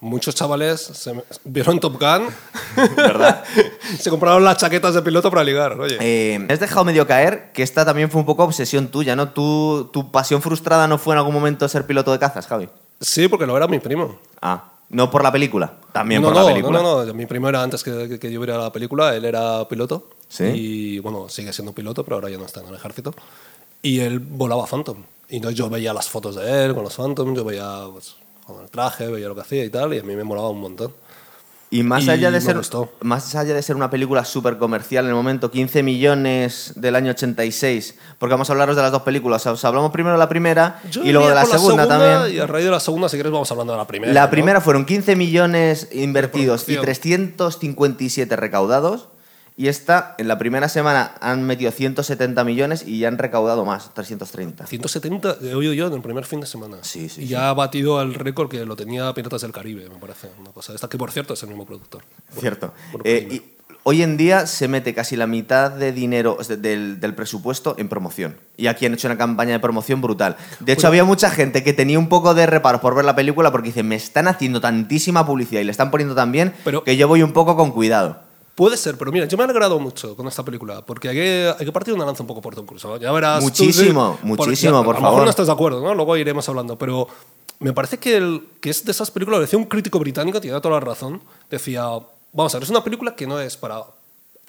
muchos chavales se me- vieron Top Gun, ¿Verdad? se compraron las chaquetas de piloto para ligar. Oye, Eh, me has dejado medio caer que esta también fue un poco obsesión tuya, ¿no? ¿Tu, tu pasión frustrada no fue en algún momento ser piloto de cazas, Javi? sí, porque lo era mi primo. Ah, no por la película, también no, por no, la película. No, no, no. Mi primo era antes que, yo viera la película, él era piloto. ¿Sí? Y bueno, sigue siendo piloto, pero ahora ya no está en el ejército. Y él volaba Phantom. Y entonces yo veía las fotos de él con los Phantom, yo veía pues, con el traje, veía lo que hacía y tal, y a mí me molaba un montón. Y más Y allá de ser gustó. más allá de ser una película súper comercial en el momento, 15 millones del año 86, porque vamos a hablaros de las dos películas. Os hablamos primero de la primera Yo y luego de la por segunda, también. Y a raíz de la segunda, si quieres, vamos hablando de la primera. La ¿no? primera fueron 15 millones invertidos y producción. 357 recaudados. Y esta, en la primera semana, han metido 170 millones y ya han recaudado más, 330. 170 he oído yo en el primer fin de semana. Sí, sí, Y sí. ya ha batido el récord que lo tenía Piratas del Caribe, me parece. Una cosa esta que, por cierto, es el mismo productor. Cierto. Eh, y hoy en día se mete casi la mitad de dinero del, del presupuesto en promoción. Y aquí han hecho una campaña de promoción brutal. De hecho, había mucha gente que tenía un poco de reparos por ver la película porque dice, me están haciendo tantísima publicidad y le están poniendo tan bien Pero- que yo voy un poco con cuidado. Puede ser, pero mira, yo me he alegrado mucho con esta película, porque hay que, hay que partir una lanza un poco por Tom Cruise. ¿no? Ya verás. tú, Muchísimo, sí, muchísimo, ya, por a lo favor. mejor no estás de acuerdo, ¿no? Luego iremos hablando, pero me parece que, el, que es de esas películas, lo decía un crítico británico, tiene toda la razón, decía, vamos a ver, es una película que no es para.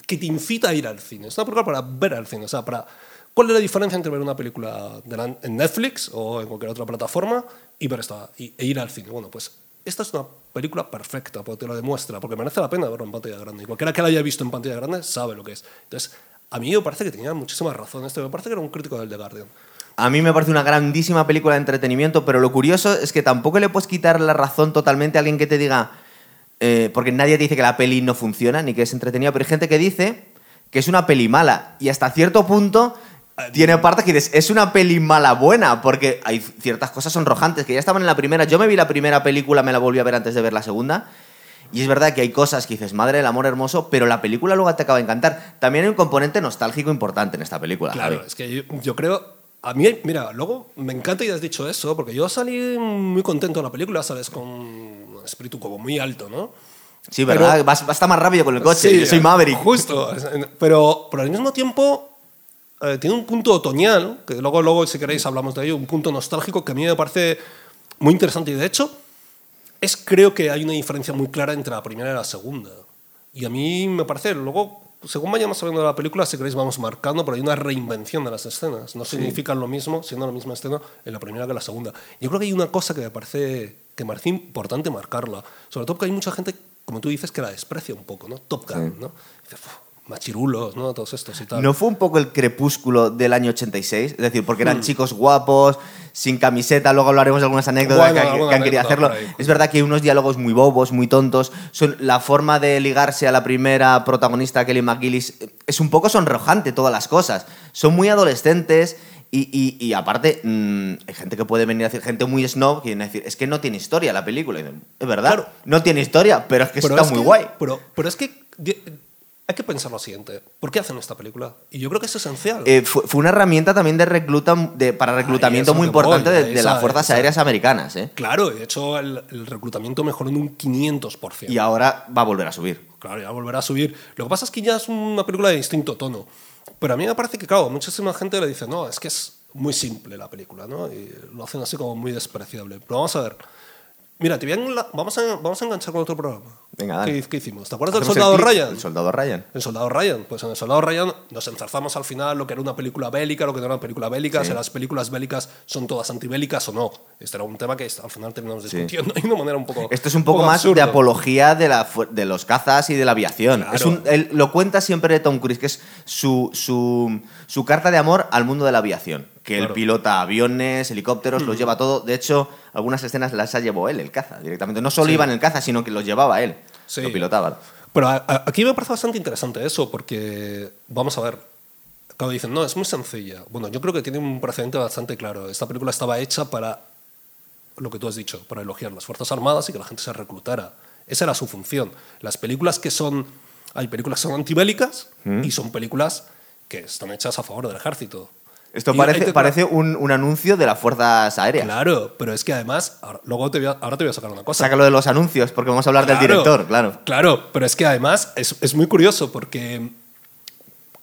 que te incita a ir al cine, es una película para ver al cine, o sea, para. ¿Cuál es la diferencia entre ver una película de la- en Netflix o en cualquier otra plataforma y ver esta y, e ir al cine? Bueno, pues esta es una película perfecta, porque te lo demuestra, porque merece la pena verlo en pantalla grande. Y cualquiera que la haya visto en pantalla grande sabe lo que es. Entonces, a mí me parece que tenía muchísima razón esto, me parece que era un crítico del The Guardian. A mí me parece una grandísima película de entretenimiento, pero lo curioso es que tampoco le puedes quitar la razón totalmente a alguien que te diga, eh, porque nadie te dice que la peli no funciona ni que es entretenida, pero hay gente que dice que es una peli mala y hasta cierto punto tiene partes que dices, es una peli mala buena, porque hay ciertas cosas sonrojantes que ya estaban en la primera. Yo me vi la primera película, me la volví a ver antes de ver la segunda. Y es verdad que hay cosas que dices, madre del amor hermoso, pero la película luego te acaba de encantar. También hay un componente nostálgico importante en esta película. Claro, Javi. es que yo, yo creo. A mí, mira, luego me encanta y has dicho eso, porque yo salí muy contento de la película, sales con un espíritu como muy alto, ¿no? Sí, ¿verdad? Pero- vas, vas a estar más rápido con el coche. Sí, Yo soy Maverick. Justo. Pero, pero al mismo tiempo eh, tiene un punto otoñal, que luego, luego, si queréis, hablamos de ello, un punto nostálgico que a mí me parece muy interesante. Y de hecho, es, creo que hay una diferencia muy clara entre la primera y la segunda. Y a mí me parece, luego, según vayamos sabiendo de la película, si queréis, vamos marcando, pero hay una reinvención de las escenas. No significan lo mismo, siendo la misma escena, en la primera que en la segunda. Yo creo que hay una cosa que me parece, que me parece importante marcarla. Sobre todo porque hay mucha gente, como tú dices, que la desprecia un poco, ¿no? Top Gun, ¿no? Dice, "Uf, machirulos, ¿no? Todos estos y tal. ¿No fue un poco el crepúsculo del año 86? Es decir, porque eran chicos guapos, sin camiseta, luego hablaremos de algunas anécdotas Bueno, que, que alguna han querido hacerlo. Es verdad que hay unos diálogos muy bobos, muy tontos. Son, la forma de ligarse a la primera protagonista, Kelly McGillis, es un poco sonrojante todas las cosas. Son muy adolescentes y, y- y aparte, mm, hay gente que puede venir a decir, gente muy snob, que viene a decir, es que no tiene historia la película. Es verdad, Claro. no tiene historia, pero es que Pero está es muy que- guay. Pero, pero es que hay que pensar lo siguiente. ¿Por qué hacen esta película? Y yo creo que es esencial. Eh, fue, fue una herramienta también de recluta, de, para reclutamiento eso muy que voy, importante de, ahí de las fuerzas esa- aéreas americanas. ¿eh? Claro, de hecho el, el reclutamiento mejoró en un 500%. Y ahora va a volver a subir. Claro, ya volverá a subir. Lo que pasa es que ya es una película de distinto tono. Pero a mí me parece que, claro, muchísima gente le dice, no, es que es muy simple la película, ¿no? Y lo hacen así como muy despreciable. Pero vamos a ver. Mira, te voy a vamos, a, vamos a enganchar con otro programa. Venga, dale. ¿Qué, qué hicimos? ¿Te acuerdas del el Soldado clip, Ryan? El soldado Ryan. El Soldado Ryan. Pues en el Soldado Ryan nos enzarzamos al final lo que era una película bélica, lo que no era una película bélica, Sí. si las películas bélicas son todas antibélicas o no. Este era un tema que al final terminamos Sí. discutiendo de una manera un poco. Esto es un poco más absurdo. de apología de, la, de los cazas y de la aviación. Claro. Es un- él lo cuenta siempre Tom Cruise, que es su, su, su carta de amor al mundo de la aviación. Que él Claro. pilota aviones, helicópteros, los lleva todo. De hecho, algunas escenas las ha llevado él, el caza, directamente. No solo Sí. iba en el caza, sino que los llevaba él. Sí. Lo pilotaba. Pero a- a- aquí me parece bastante interesante eso, porque, vamos a ver, claro, dicen, no, es muy sencilla. Bueno, yo creo que tiene un precedente bastante claro. Esta película estaba hecha para lo que tú has dicho, para elogiar las Fuerzas Armadas y que la gente se reclutara. Esa era su función. Las películas que son... Hay películas que son antibélicas y son películas que están hechas a favor del ejército. Esto parece, te- parece un, un anuncio de las fuerzas aéreas. Claro, pero es que además, ahora, luego te voy a, ahora te voy a sacar una cosa. Sácalo de los anuncios, porque vamos a hablar del director, claro. Claro, pero es que además es, es muy curioso porque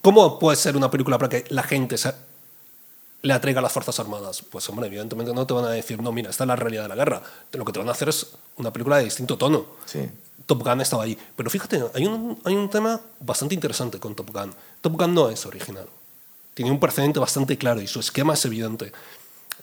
¿cómo puede ser una película para que la gente se- le atraiga a las Fuerzas Armadas? Pues hombre, evidentemente no te van a decir, no, mira, esta es la realidad de la guerra. Lo que te van a hacer es una película de distinto tono. Sí. Top Gun estaba ahí. Pero fíjate, hay un, hay un tema bastante interesante con Top Gun. Top Gun no es original. Tiene un precedente bastante claro y su esquema es evidente.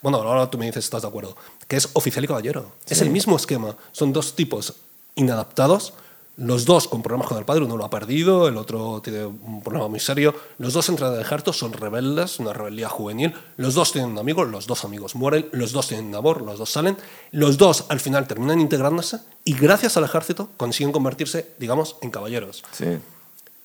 Bueno, ahora tú me dices, estás de acuerdo. Que es oficial y caballero. Es el mismo esquema. Son dos tipos inadaptados. Los dos con problemas con el padre. Uno lo ha perdido, el otro tiene un problema muy serio. Los dos entran en el ejército, son rebeldes, una rebeldía juvenil. Los dos tienen un amigo, los dos amigos mueren. Los dos tienen un amor, los dos salen. Los dos al final terminan integrándose y gracias al ejército consiguen convertirse, digamos, en caballeros. Sí.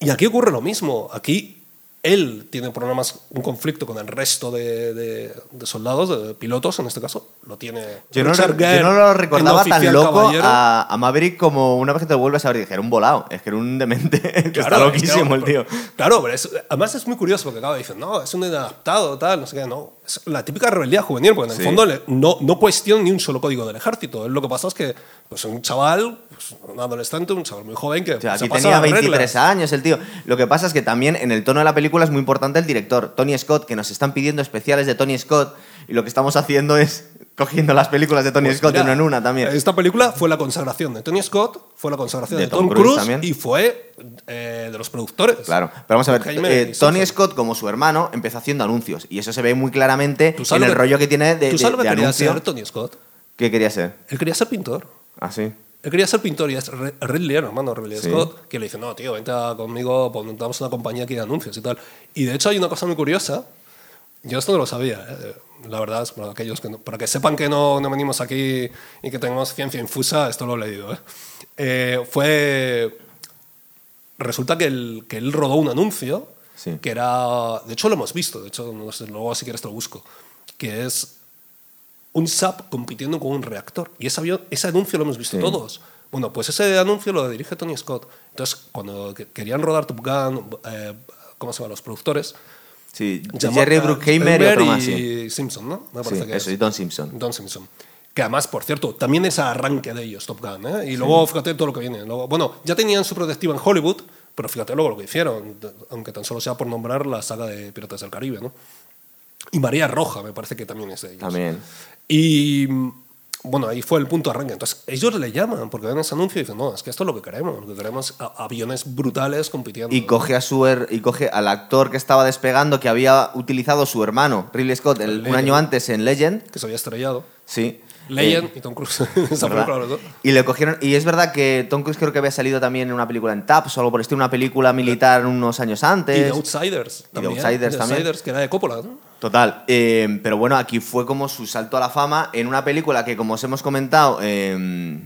Y aquí ocurre lo mismo. Aquí él tiene problemas, un conflicto con el resto de, de- de soldados, de pilotos en este caso. Lo tiene. Yo no, Richard yo no lo recordaba tan loco a, a Maverick como una vez que te lo vuelves a ver. Dije, era un volado. Es que era un demente. que está Claro, es que, loquísimo el tío. pero- Claro, pero es- además es muy curioso porque acaba dicen, no, es un inadaptado, tal, no sé qué, no. Es la típica rebeldía juvenil, porque en Sí. el fondo no, no cuestiona ni un solo código del ejército. Lo que pasa es que pues, un chaval, pues, un adolescente, un chaval muy joven que O sea, se aquí tenía las 23 reglas. años el tío. Lo que pasa es que también en el tono de la película es muy importante el director, Tony Scott, que nos están pidiendo especiales de Tony Scott y lo que estamos haciendo es cogiendo las películas de Tony Pues Scott de una en una también. Esta película fue la consagración de Tony Scott, fue la consagración De de, Tom Tom, Cruise y fue eh, de los productores. Claro, pero vamos a ver, eh, Tony. Scott como su hermano empezó haciendo anuncios y eso se ve muy claramente ¿Tú en el lo rollo que tiene de, ¿Tú sabes lo de que quería anuncio. ser Tony Scott? ¿Qué quería ser? Él quería ser pintor. Ah, sí. Él quería ser pintor y es Ridley, el hermano Ridley Sí. Scott, que le dice, no, tío, vente conmigo, pues montamos una compañía aquí de anuncios y tal. Y de hecho hay una cosa muy curiosa, yo esto no lo sabía, ¿eh? la verdad, es para, aquellos que no- para que sepan que no, no venimos aquí y que tenemos ciencia infusa, esto lo he leído. ¿eh? Eh, fue... Resulta que él, que él rodó un anuncio Sí. que era... De hecho lo hemos visto, de hecho no sé, luego si quieres te lo busco, que es un SAP compitiendo con un reactor. Y ese, avión- ese anuncio lo hemos visto Sí. todos. Bueno, pues ese anuncio lo dirige Tony Scott. Entonces, cuando que- querían rodar Top Gun, eh, ¿cómo se llaman los productores? Sí, Jerry Bruckheimer y Spielberg otro más, y sí. Simpson, ¿no? Me Sí, parece que eso, es. y Don Simpson. Don Simpson. Que además, por cierto, también es arranque de ellos, Top Gun. ¿eh? Y luego, fíjate todo lo que viene. Luego, bueno, ya tenían su protectiva en Hollywood, pero fíjate luego lo que hicieron, aunque tan solo sea por nombrar la saga de Piratas del Caribe, ¿no? Y María Roja, me parece que también es de ellos. También. Y bueno, ahí fue el punto de arranque. Entonces, ellos le llaman porque ven ese anuncio y dicen, no, es que esto es lo que queremos. Lo que queremos aviones brutales compitiendo. Y coge, a su her- y coge al actor que estaba despegando, que había utilizado su hermano, Ridley Scott, el- un año antes en Legend. Que se había estrellado. Sí. Legend Eh, y Tom Cruise. Y le cogieron. Y es verdad que Tom Cruise creo que había salido también en una película en Taps o algo por el estilo, una película militar unos años Y antes. The Outsiders. The también. Outsiders The también. Outsiders, que era de Coppola. ¿no? Total. eh, pero bueno, aquí fue como su salto a la fama en una película que, como os hemos comentado, eh,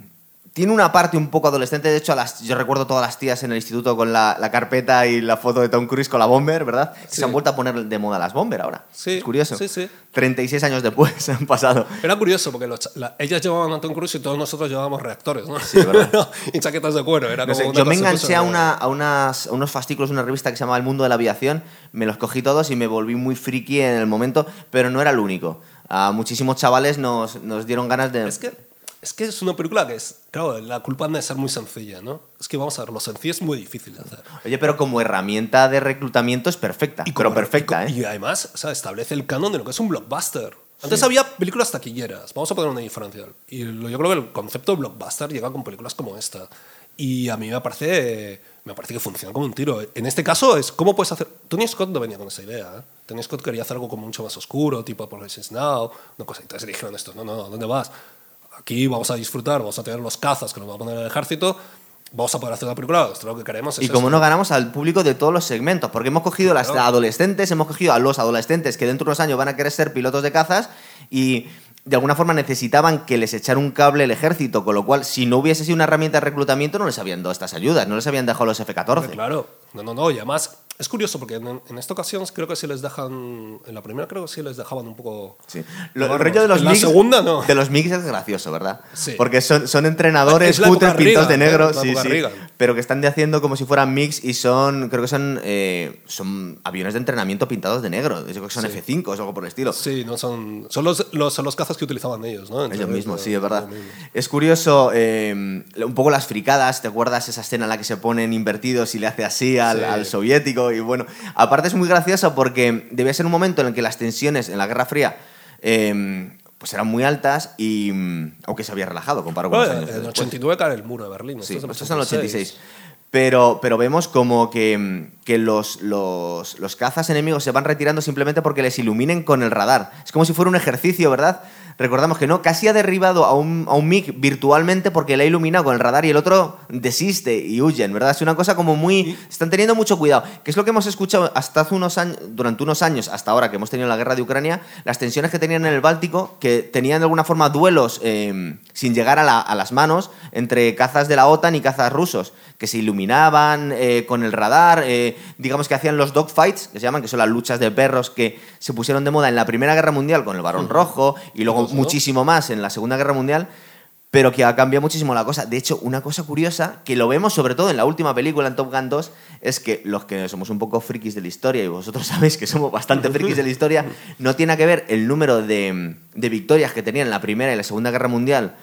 tiene una parte un poco adolescente. De hecho, a las, yo recuerdo todas las tías en el instituto con la, la carpeta y la foto de Tom Cruise con la bomber, ¿verdad? Que. Se han vuelto a poner de moda las bomber ahora. Sí, Es curioso. sí, sí. 36 años después han pasado. Era curioso porque los cha- la- ellas llevaban a Tom Cruise y todos nosotros llevábamos reactores, ¿no? Sí, ¿verdad? y chaquetas de cuero. Era No como sé, yo me enganché a, súper- una, a, unas, a unos fascículos de una revista que se llamaba El Mundo de la Aviación, me los cogí todos y me volví muy friki en el momento, pero no era el único. A muchísimos chavales nos, nos dieron ganas de... Es que, es que es una película que es. Claro, la culpa no de ser muy sencilla, ¿no? Es que vamos a ver, lo sencillo es muy difícil de hacer. Oye, pero como herramienta de reclutamiento es perfecta, pero como- perfecta, y, ¿eh? y además, o sea, establece el canon de lo que es un blockbuster. Antes había películas taquilleras, vamos a poner una diferencia. Y yo creo que el concepto de blockbuster llega con películas como esta. Y a mí me parece, me parece que funciona como un tiro. En este caso es, ¿cómo puedes hacer? Tony Scott no venía con esa idea. ¿eh? Tony Scott quería hacer algo como mucho más oscuro, tipo Apocalipsis Now, una cosa. Entonces dijeron esto, no, no, ¿dónde vas? Aquí vamos a disfrutar, vamos a tener los cazas que nos va a poner el ejército, vamos a poder hacer una película, esto es lo que queremos. es Y como esto. no ganamos al público de todos los segmentos, porque hemos cogido a las Claro. adolescentes, hemos cogido a los adolescentes que dentro de unos años van a querer ser pilotos de cazas y de alguna forma necesitaban que les echara un cable el ejército, con lo cual si no hubiese sido una herramienta de reclutamiento no les habían dado estas ayudas, no les habían dejado los F-14. Hombre, Claro, no, no, no, y además es curioso porque en, en esta ocasión creo que sí les dejan. En la primera creo que sí les dejaban un poco. Sí. Lo- el rollo de los mix, segunda no. De los mix es gracioso, ¿verdad? Sí. Porque son, son entrenadores época pintados de negro, ¿eh? La sí, sí. Pero que están de haciendo como si fueran mix y son, creo que son, eh, son aviones de entrenamiento pintados de negro. Yo creo que son Sí. F5 o algo por el estilo. Sí, no son. Son los, los, son los cazas que utilizaban ellos, ¿no? Ellos mismos, sí, es verdad. Es curioso, eh, un poco las fricadas, ¿te acuerdas esa escena en la que se ponen invertidos y le hace así al, Sí. al soviético? Y bueno, aparte es muy gracioso porque debía ser un momento en el que las tensiones en la Guerra Fría eh, pues eran muy altas y mm, aunque se había relajado comparado con Bueno, los años en el después. 89 cae el muro de Berlín. Sí, esto es en el 86. 86. Pero, pero vemos como que, que los, los, los cazas enemigos se van retirando simplemente porque les iluminen con el radar. Es como si fuera un ejercicio, ¿verdad? Recordamos que no, casi ha derribado a un, a un MiG virtualmente porque le ha iluminado con el radar y el otro desiste y huyen, ¿verdad? Es una cosa como muy... Están teniendo mucho cuidado. Que es lo que hemos escuchado hasta hace unos años, durante unos años, hasta ahora que hemos tenido la guerra de Ucrania, las tensiones que tenían en el Báltico, que tenían de alguna forma duelos eh, sin llegar a, la- a las manos entre cazas de la OTAN y cazas rusos, que se iluminaban eh, con el radar, eh, digamos que hacían los dogfights, que se llaman, que son las luchas de perros que se pusieron de moda en la Primera Guerra Mundial con el Barón Rojo y luego muchísimo más en la Segunda Guerra Mundial, pero que ha cambiado muchísimo la cosa. De hecho, una cosa curiosa, que lo vemos sobre todo en la última película, en Top Gun 2, es que los que somos un poco frikis de la historia, y vosotros sabéis que somos bastante frikis de la historia, no tiene que ver el número de, de victorias que tenían en la Primera y la Segunda Guerra Mundial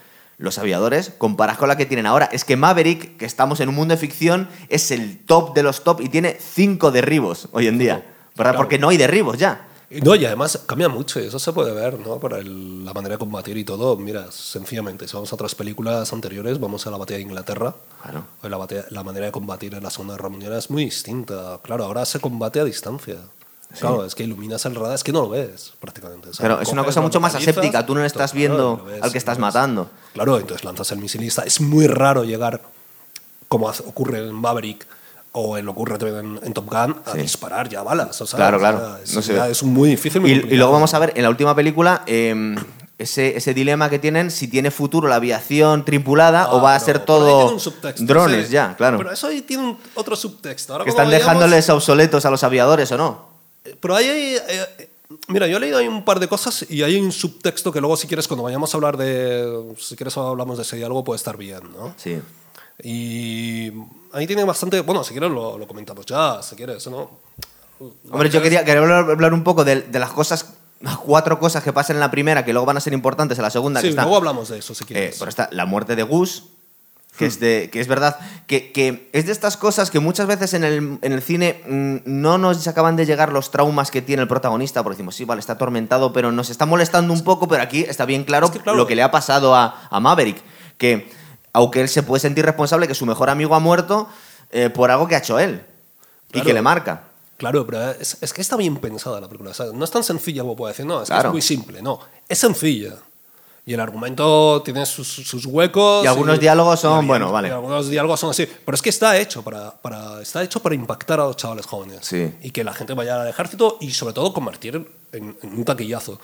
los aviadores, comparadas con la que tienen ahora. Es que Maverick, que estamos en un mundo de ficción, es el top de los top y tiene cinco derribos hoy en día. ¿Verdad? Claro. Porque no hay derribos ya. No, y además cambia mucho, y eso se puede ver, ¿no? El- la manera de combatir y todo. Mira, sencillamente, si vamos a otras películas anteriores, vamos a la batalla de Inglaterra. Claro. La, batalla- la manera de combatir en la Segunda Guerra Mundial es muy distinta. Claro, ahora se combate a distancia. Claro, es que iluminas el radar, es que no lo ves prácticamente. O sea, Pero es una cosa lo mucho más aséptica, tú no estás viendo lo ves, al que estás lo ves. matando. Claro, entonces lanzas el misilista. Es muy raro llegar, como ocurre en Maverick o en, ocurre también en, en Top Gun, a Sí. disparar ya balas. o sea, Claro, o sea, claro. Es, No sé. ya es muy difícil. muy Y, luego vamos a ver en la última película eh, ese, ese dilema que tienen, si tiene futuro la aviación tripulada Ah, o va a ser todo drones sí. ya, claro. Pero eso ahí tiene un- otro subtexto. Ahora que están vayamos- dejándoles obsoletos a los aviadores o no. Pero ahí hay, eh, eh, mira, yo he leído ahí un par de cosas y hay un subtexto que luego si quieres, cuando vayamos a hablar de, si quieres hablamos de ese diálogo, puede estar bien, ¿no? Sí. Y ahí tiene bastante, bueno, si quieres lo, lo comentamos ya, si quieres, ¿no? Hombre, yo quería, quería hablar, un poco de, de las cosas, las cuatro cosas que pasan en la primera que luego van a ser importantes en la segunda. Sí, que está, luego hablamos de eso, si Eh, quieres. por esta, la muerte de Gus, que, es, de, que es verdad, que, que es de estas cosas que muchas veces en el, en el cine mm, no nos acaban de llegar los traumas que tiene el protagonista, porque decimos, sí, vale, está atormentado, pero nos está molestando un poco, pero aquí está bien claro, Es que, claro. lo que le ha pasado a, a Maverick, que aunque él se puede sentir responsable que su mejor amigo ha muerto eh, por algo que ha hecho él y que le marca. Claro, pero es, es que está bien pensada la película. o sea, no es tan sencilla como puede decir, no, es que Claro. es muy simple. No, es sencilla. Y el argumento tiene sus, sus huecos. Y algunos diálogos son, y- bueno, vale. y algunos diálogos son así. Pero es que está hecho para, para, está hecho para impactar a los chavales jóvenes. Sí. Y que la gente vaya al ejército y sobre todo convertir en, en un taquillazo.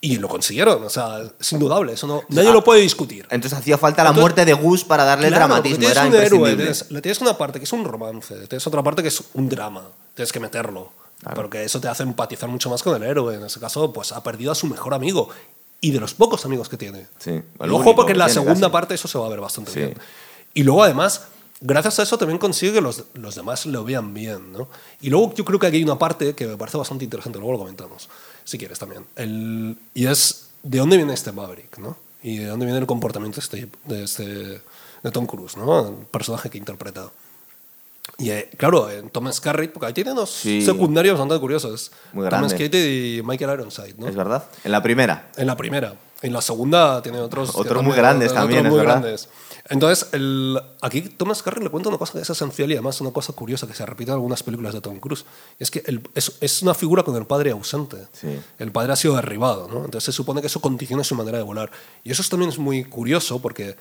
Y lo consiguieron, o sea, es indudable. Eso no, nadie lo puede discutir. Entonces hacía falta la Entonces- muerte de Gus para darle Claro, dramatismo, porque era tienes un héroe, imprescindible. tienes- le tienes una parte que es un romance, tienes otra parte que es un drama, tienes que meterlo. Porque eso te hace empatizar mucho más con el héroe. En ese caso, pues ha perdido a su mejor amigo y de los pocos amigos que tiene. Sí, ojo, único porque en la segunda casi. parte eso se va a ver bastante Sí. bien. Y luego, además, gracias a eso también consigue que los, los demás lo vean bien. ¿no? Y luego yo creo que aquí hay una parte que me parece bastante interesante, luego lo comentamos, si quieres también. El, y es de dónde viene este Maverick, ¿no? Y de dónde viene el comportamiento este, de, este, de Tom Cruise, ¿no? El personaje que interpreta. Y eh, claro, en Tom Skerritt, porque ahí tiene unos Sí. secundarios bastante curiosos. Muy. Skerritt y Michael Ironside, ¿no? Es verdad. En la primera. En la primera. En la segunda tiene otros. Otros muy grandes otros también, es muy verdad. grandes. Entonces, el, aquí Thomas Carrey le cuenta una cosa que es esencial y además una cosa curiosa que se repite en algunas películas de Tom Cruise. Es que el- es, es una figura con el padre ausente. Sí. El padre ha sido derribado, ¿no? Entonces se supone que eso condiciona su manera de volar. Y eso también es muy curioso porque,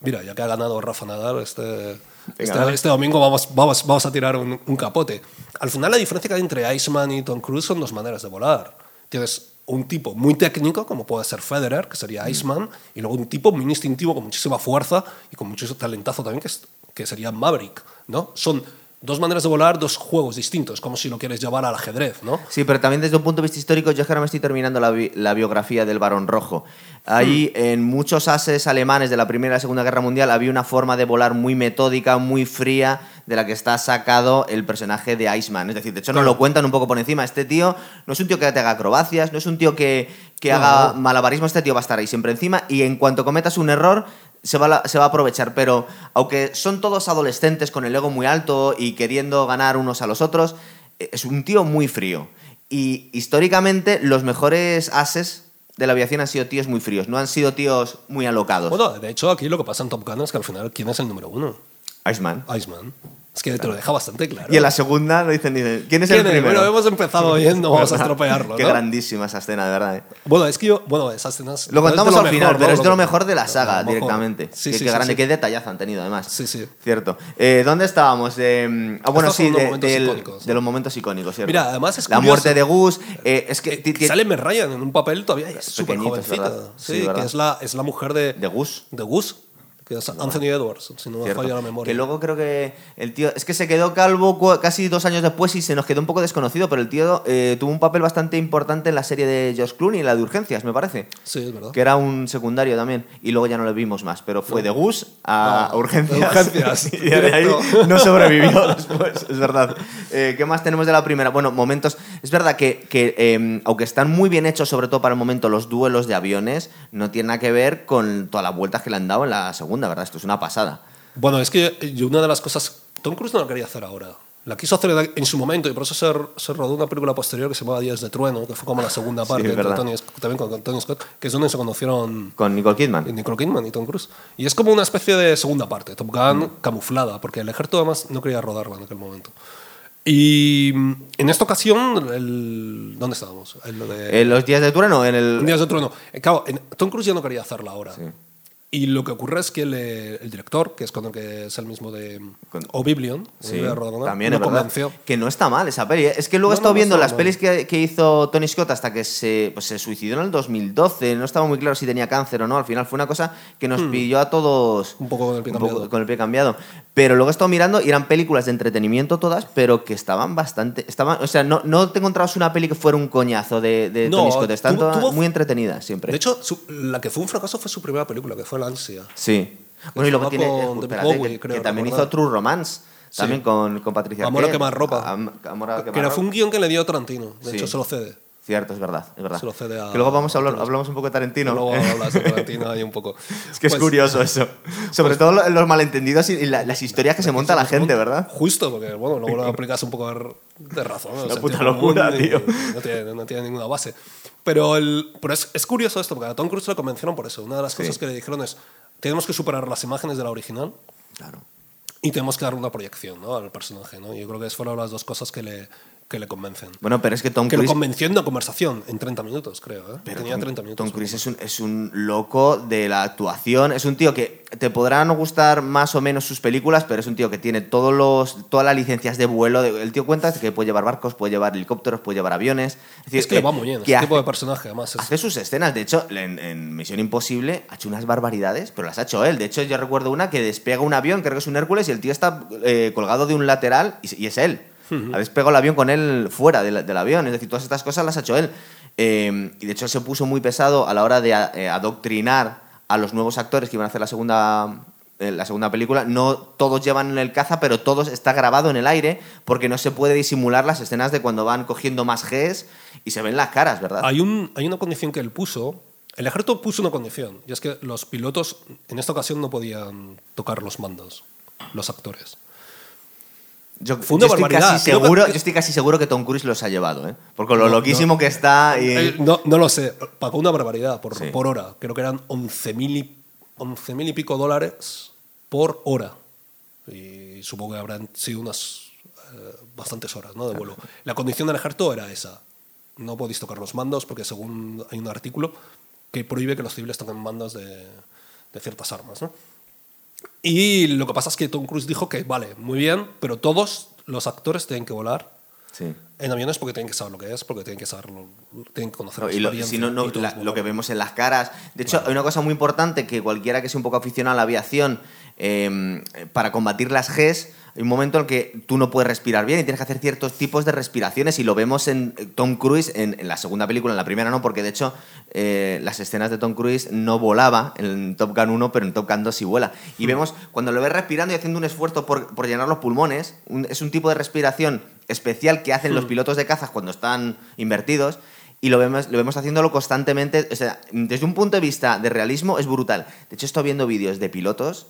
mira, ya que ha ganado Rafa Nadal este, este, este domingo, vamos, vamos, vamos a tirar un, un capote. Al final, la diferencia que hay entre Iceman y Tom Cruise son dos maneras de volar. Tienes un tipo muy técnico, como puede ser Federer, que sería Iceman, y luego un tipo muy instintivo, con muchísima fuerza y con mucho talentazo también, que, es- que sería Maverick. ¿no? Son dos maneras de volar, dos juegos distintos, como si lo quieres llevar al ajedrez, ¿no? Sí, pero también desde un punto de vista histórico, yo es que ahora me estoy terminando la, bi- la biografía del Barón Rojo. Ahí, en muchos ases alemanes de la Primera y la Segunda Guerra Mundial, había una forma de volar muy metódica, muy fría, de la que está sacado el personaje de Iceman. Es decir, de hecho, nos lo cuentan un poco por encima. Este tío no es un tío que te haga acrobacias, no es un tío que, que No. haga malabarismo, este tío va a estar ahí siempre encima y en cuanto cometas un error, se va, a se va a aprovechar, pero aunque son todos adolescentes con el ego muy alto y queriendo ganar unos a los otros, eh, es un tío muy frío. Y históricamente los mejores ases de la aviación han sido tíos muy fríos, no han sido tíos muy alocados. Bueno, de hecho, aquí lo que pasa en Top Gun es que al final, ¿quién es el número uno? Iceman. Iceman. Es que te lo deja bastante claro. Y en la segunda lo dicen, dicen ¿quién es ¿Quién el es? primero? Bueno, hemos empezado bien, no vamos a estropearlo, Qué ¿no? grandísima esa escena, de verdad. ¿eh? Bueno, es que yo, bueno, esas escenas... Lo contamos al final, pero ¿no? es de lo mejor de la saga directamente. Sí, qué, sí, qué sí, grande, qué detallazo han tenido además. Sí, sí. Cierto. Eh, ¿Dónde estábamos? De, ah, bueno, sí, de, del- ¿no? los momentos icónicos, ¿cierto? Mira, además es La muerte de Gus. eh, es que sale Meg Ryan en un papel todavía es súper verdad. Sí, que es la, es la mujer de, de Gus. de Gus, que es Anthony Edwards, si no me falla la memoria. Que luego creo que el tío. Es que se quedó calvo casi dos años después y se nos quedó un poco desconocido, pero el tío eh, tuvo un papel bastante importante en la serie de Josh Clooney, la de Urgencias, me parece. Sí, es verdad. Que era un secundario también. Y luego ya no le vimos más. Pero fue de Gus a No, Urgencias. de Urgencias, y de ahí no sobrevivió después, es verdad. Eh, ¿Qué más tenemos de la primera? Bueno, momentos. Es verdad que, que, eh, aunque están muy bien hechos, sobre todo para el momento, los duelos de aviones, no tiene nada que ver con todas las vueltas que le han dado en la segunda, ¿verdad? Esto es una pasada. Bueno, es que yo una de las cosas... Tom Cruise no la quería hacer ahora. La quiso hacer en su momento y por eso se, se rodó una película posterior que se llamaba Días de Trueno, que fue como la segunda Sí, parte verdad. Tony, también con Tony Scott, que es donde se conocieron Con Nicole Kidman. Nicole Kidman y Tom Cruise. Y es como una especie de segunda parte, Top Gun Mm. camuflada, porque el ejército además no quería rodarla en aquel momento. Y mm, en esta ocasión, el, ¿dónde estábamos? En lo de En los días de trueno, en el. Días de Trueno. Eh, Claro, Tom Cruise ya no quería hacerla ahora. Sí. Y lo que ocurre es que el, eh, el director, que es con el que es el mismo de Con- Oblivion, Sí, de Rodona, también verdad. convenció. Que no está mal esa peli. ¿eh? Es que luego he No, estado no, no viendo las mal. pelis que, que hizo Tony Scott hasta que se, pues, se suicidó en el 2012. No estaba muy claro si tenía cáncer o no. Al final fue una cosa que nos pilló a todos Hmm. Un poco con el pie un poco cambiado. con el pie cambiado. Pero luego he estado mirando y eran películas de entretenimiento todas, pero que estaban bastante. Estaban, o sea, no, no te encontrabas una peli que fuera un coñazo de, de No, Tony Scott. Están tuvo- todas tuvo- muy entretenidas siempre. De hecho, su- la que fue un fracaso fue su primera película, que fue La Ansia. Sí. Bueno, y luego tiene. eh, David espérate, Bowie, que, creo que también hizo True Romance. Sí. También con, con Patricia Amor a Arquette. quemarropa. Am- Amor a Que era, quemarropa. fue un guion que le dio Tarantino. De Sí. hecho, se lo cede. Cierto, es verdad, es verdad. Se lo cede a- Que luego vamos a hablar, hablamos un poco de Tarantino. Luego hablas de Tarantino ahí un poco. es que es Pues, curioso eso. Sobre todo lo- los malentendidos y la- las historias que se monta la gente, ¿verdad? Justo, porque bueno, luego lo aplicas un poco de, razón. Sentido puta locura, y tío. No tiene, no tiene ninguna base. Pero, el, pero es, es curioso esto, porque a Tom Cruise lo convencieron por eso. Una de las Sí. cosas que le dijeron es, tenemos que superar las imágenes de la original Claro. y tenemos que darle una proyección ¿no? al personaje. ¿no? Yo creo que esas fueron las dos cosas que le, que le convencen. Bueno, pero es que Tom que lo Cruise. convenció en una conversación en 30 minutos, creo. ¿eh? pero Tenía Tom, 30 minutos. Tom Cruise es un, es un loco de la actuación. Es un tío que te podrán gustar más o menos sus películas, pero es un tío que tiene todos los, todas las licencias de vuelo. El tío cuenta que puede llevar barcos, puede llevar helicópteros, puede llevar aviones. Es que le va muy bien, que ese tipo hace- de personaje, además. es- Hace sus escenas, de hecho, en, en Misión Imposible ha hecho unas barbaridades, pero las ha hecho él. De hecho, yo recuerdo una que despega un avión, creo que es un Hércules, y el tío está eh, colgado de un lateral y, y es él. Ha despegado el avión con él fuera del, del avión, es decir, todas estas cosas las ha hecho él. Eh, y de hecho se puso muy pesado a la hora de eh, adoctrinar a los nuevos actores que iban a hacer la segunda eh, la segunda película, no todos llevan el caza, pero todos está grabado en el aire porque no se puede disimular las escenas de cuando van cogiendo más Gs y se ven las caras, ¿verdad? Hay, un, hay una condición que él puso. El ejército puso una condición, y es que los pilotos en esta ocasión no podían tocar los mandos, los actores. Yo, Fue una yo estoy barbaridad. Casi Creo que- seguro, yo estoy casi seguro que Tom Cruise los ha llevado, ¿eh? Por con lo No, loquísimo no. que está. Y... Eh, no, no lo sé, pagó una barbaridad por, Sí. por hora. Creo que eran 11.000 y, 11.000 y pico dólares por hora. Y supongo que habrán sido unas eh, bastantes horas ¿no? de vuelo. La condición del ejército era esa. No podéis tocar los mandos porque según hay un artículo que prohíbe que los civiles toquen mandos de, de ciertas armas. ¿no? Y lo que pasa es que Tom Cruise dijo que, vale, muy bien, pero todos los actores tienen que volar Sí. en aviones porque tienen que saber lo que es, porque tienen que saberlo, tienen que conocer No, y lo, si no, no, y la- lo que vemos en las caras. De hecho, hay una cosa muy importante que cualquiera que sea un poco aficionado a la aviación, eh, para combatir las Gs, Hay un momento en el que tú no puedes respirar bien y tienes que hacer ciertos tipos de respiraciones y lo vemos en eh, Tom Cruise en, en la segunda película, en la primera no, porque de hecho eh, las escenas de Tom Cruise no volaba en Top Gun 1, pero en Top Gun 2 sí vuela. Y vemos, cuando lo ves respirando y haciendo un esfuerzo por, por llenar los pulmones, un- es un tipo de respiración especial que hacen los pilotos de cazas cuando están invertidos. Y lo vemos, lo vemos haciéndolo constantemente. O sea, desde un punto de vista de realismo es brutal. De hecho, estoy viendo vídeos de pilotos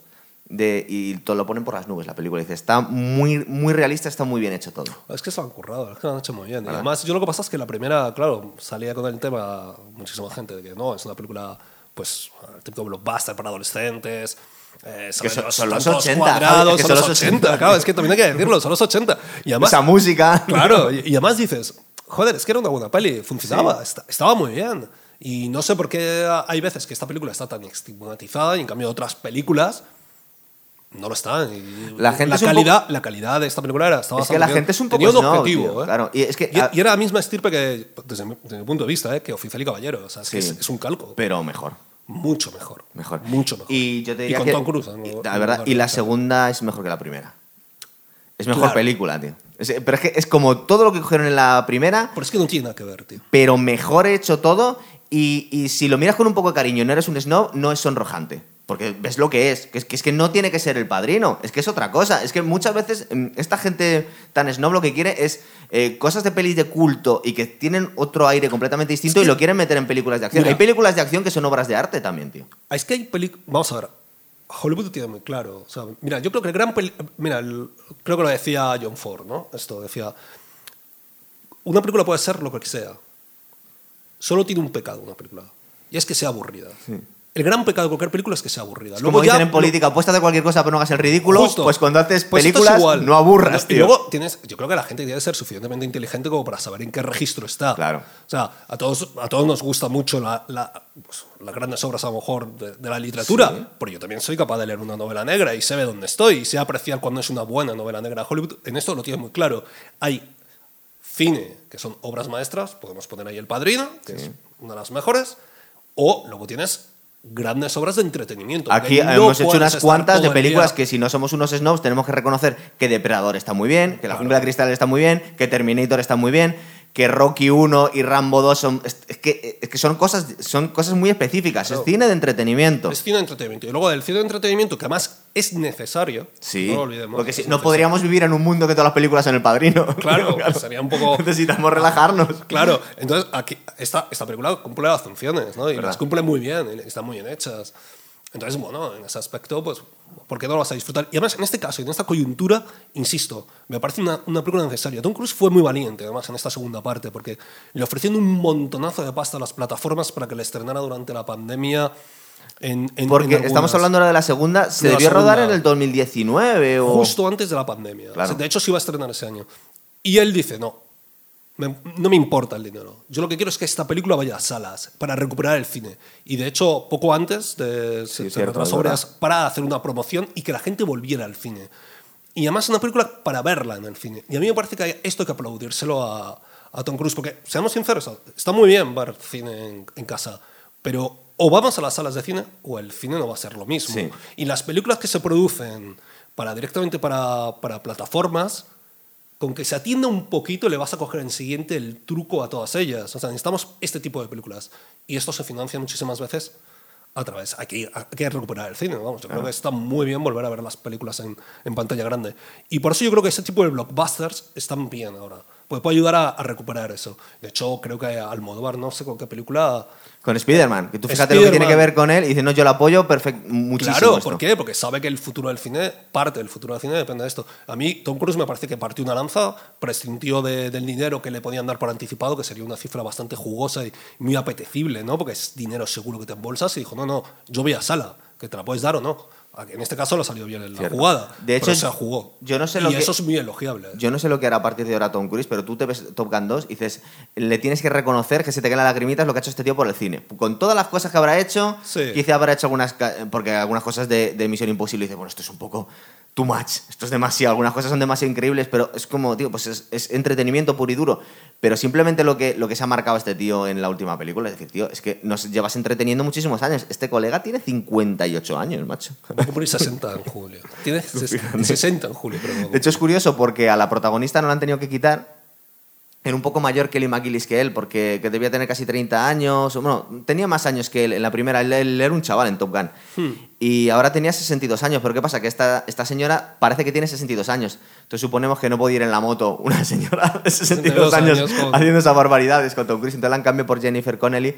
de, y todo lo ponen por las nubes la película. Dice, está muy, muy realista, está muy bien hecho todo. Es que se han currado, es que lo han hecho muy bien. Y además, yo lo que pasa es que la primera, claro, salía con el tema muchísima gente de que no, es una película, pues, típico blockbuster para adolescentes. Eh, salen son- los son los tantos 80, cuadrados, que son son los los 80, 80. claro, es que también hay que decirlo, son los 80. Y además, Esa música. Claro, y, y además dices, joder, es que era una buena peli, funcionaba, esta- estaba muy bien. Y no sé por qué hay veces que esta película está tan estigmatizada y en cambio otras películas no lo están. Y La gente un calidad, la calidad de esta película era, estaba Es que la bien. gente es un poco Tenía un snob, objetivo, tío, ¿eh? claro. Y es que- y, y era la misma estirpe que, desde mi, desde mi punto de vista, ¿eh? que Oficial y Caballero. O sea, es, que Sí. es, es un calco. Pero mejor. mucho mejor. Mejor. Mucho mejor. Y yo te diría con que. Tom Cruise. y- No- la verdad, no- y la segunda es mejor que la primera. Es mejor Claro. película, tío. Es- pero es que es como todo lo que cogieron en la primera, Pero es que no tiene nada que ver, tío. pero mejor hecho todo. Y, y si lo miras con un poco de cariño y no eres un snob, no es sonrojante. Porque ves lo que es. Que, es. que es que no tiene que ser el padrino. Es que es otra cosa. Es que muchas veces mm, esta gente tan snob lo que quiere es eh, cosas de pelis de culto y que tienen otro aire completamente distinto y lo quieren meter en películas de acción. Mira. Hay películas de acción que son obras de arte también, tío. Ah, Es que hay películas. Vamos a ver. Hollywood tiene muy claro. O sea, mira, yo creo que el gran. peli- Mira, el- creo que lo decía John Ford, ¿no? Esto decía. Una película puede ser lo que sea. Solo tiene un pecado una película. Y es que sea aburrida. El gran pecado de cualquier película es que sea aburrida. Es Luego como ya dicen en política, apuesta de cualquier cosa pero no hagas el ridículo. Justo. Pues cuando haces Pues películas, igual. no aburras, Y tío. luego tienes, yo creo que la gente tiene que ser suficientemente inteligente como para saber en qué registro está. Claro. O sea, a todos, a todos nos gusta mucho la, la- pues, las grandes obras, a lo mejor, de, de la literatura. Sí. Pero yo también soy capaz de leer una novela negra y sé de dónde estoy y sé apreciar cuando es una buena novela negra. Hollywood en esto lo tiene muy claro. Hay cine, que son obras maestras, podemos poner ahí El Padrino, que es una de las mejores, o luego tienes grandes obras de entretenimiento. Aquí no hemos hecho unas cuantas de el películas que si no somos unos snobs tenemos que reconocer que Depredador está muy bien, que La Jungla de Cristal está muy bien, que Terminator está muy bien, que Rocky 1 y Rambo 2 son... Es, que, es que son, cosas, son cosas muy específicas, Claro. es cine de entretenimiento. Es cine de entretenimiento. Y luego del cine de entretenimiento, que además es necesario, Sí, no lo olvidemos. porque si, no necesario. podríamos vivir en un mundo que todas las películas son el padrino. Claro, sería un poco... Necesitamos relajarnos. Claro, entonces aquí, esta, esta película cumple las funciones, ¿no? Y ¿Verdad? las cumple muy bien, están muy bien hechas. Entonces, bueno, en ese aspecto, pues, ¿por qué no lo vas a disfrutar? Y además, en este caso, en esta coyuntura, insisto, me parece una, una película necesaria. Tom Cruise fue muy valiente, además, en esta segunda parte, porque le ofrecieron un montonazo de pasta a las plataformas para que le estrenara durante la pandemia. En, en- Porque en estamos hablando ahora de la segunda, se De la debió rodar en el 2019 o... justo antes de la pandemia. Claro. O sea, de hecho, se iba a estrenar ese año. Y él dice, no, me- no me importa el dinero. Yo lo que quiero es que esta película vaya a salas para recuperar el cine. Y de hecho, poco antes de Sí, se- verdad. varias- para hacer una promoción y que la gente volviera al cine. Y además es una película para verla en el cine. Y a mí me parece que hay- esto hay que aplaudírselo a, a Tom Cruise, porque, seamos sinceros, está muy bien ver cine en, en casa, pero o vamos a las salas de cine o el cine no va a ser lo mismo. Sí. Y las películas que se producen para, directamente para, para plataformas, con que se atienda un poquito le vas a coger en siguiente el truco a todas ellas. O sea, necesitamos este tipo de películas. Y esto se financia muchísimas veces a través. Hay que, hay que recuperar el cine, vamos. Yo creo que está muy bien volver a ver las películas en, en pantalla grande. Y por eso yo creo que ese tipo de blockbusters están bien ahora. Porque puede ayudar a, a recuperar eso. De hecho, creo que Almodóvar, no sé con qué película... Con Spider-Man, que tú fíjate lo que tiene que Spider-Man. ver con él y dice, no, yo lo apoyo perfecto, muchísimo. Claro, esto. ¿por qué? Porque sabe que el futuro del cine, parte del futuro del cine depende de esto. A mí, Tom Cruise me parece que partió una lanza, prescindió de- del dinero que le podían dar por anticipado, que sería una cifra bastante jugosa y muy apetecible, ¿no? Porque es dinero seguro que te embolsas y dijo, no, no, yo voy a sala, que te la puedes dar o no. En este caso lo salió bien en la Cierto. jugada. De hecho, pero se jugó. yo no sé y lo que- eso es muy elogiable. Yo no sé lo que hará a partir de ahora Tom Cruise, pero tú te ves Top Gun 2 y dices, le tienes que reconocer que se te caen las lagrimitas lo que ha hecho este tío por el cine. Con todas las cosas que habrá hecho, Sí. quizá habrá hecho algunas, porque algunas cosas de, de Misión Imposible, y dices, bueno, esto es un poco too much. Esto es demasiado. Algunas cosas son demasiado increíbles, pero es como, tío, pues es, es entretenimiento puro y duro. Pero simplemente lo que, lo que se ha marcado este tío en la última película es decir, tío, es que nos llevas entreteniendo muchísimos años. Este colega tiene 58 años, macho. A cumplir 60 en julio. Tiene ses- 60 en julio, pero De hecho, es curioso porque a la protagonista no la han tenido que quitar. Era un poco mayor Kelly McGillis que él, porque que debía tener casi 30 años. Bueno, tenía más años que él en la primera. Él, él era un chaval en Top Gun. Y ahora tenía 62 años. Pero ¿qué pasa? Que esta, esta señora parece que tiene 62 años. Entonces suponemos que no puede ir en la moto una señora de 62 62 años, años haciendo esas barbaridades con Tom Cruise. Entonces la han cambiado por Jennifer Connelly.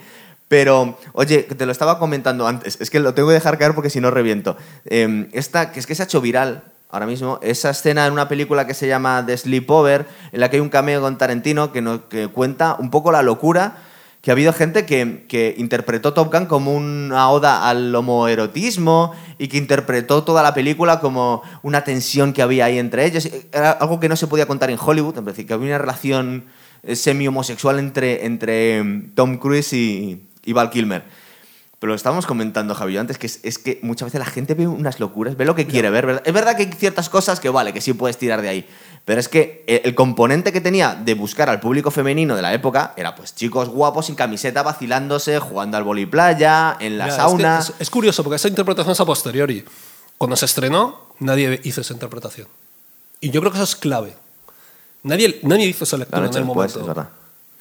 Pero, oye, te lo estaba comentando antes. Es que lo tengo que dejar caer porque si no reviento. Eh, esta, que es que se ha hecho viral ahora mismo, esa escena en una película que se llama The Sleepover, en la que hay un cameo con Tarantino que, nos, que cuenta un poco la locura que ha habido gente que, que interpretó Top Gun como una oda al homoerotismo y que interpretó toda la película como una tensión que había ahí entre ellos. Era algo que no se podía contar en Hollywood, es decir, que había una relación eh, semi-homosexual entre, entre mm, Tom Cruise y, y Val Kilmer. Pero lo estábamos comentando, Javi, antes, que es, es que muchas veces la gente ve unas locuras, ve lo que quiere ver. ¿verdad? Es verdad que hay ciertas cosas que vale, que sí puedes tirar de ahí. Pero es que el, el componente que tenía de buscar al público femenino de la época era pues chicos guapos sin camiseta, vacilándose, jugando al playa, en la Ya, es que sauna. Es, es curioso porque esa interpretación es a posteriori. Cuando se estrenó, nadie hizo esa interpretación. Y yo creo que eso es clave. Nadie, nadie hizo esa lectura han en el momento.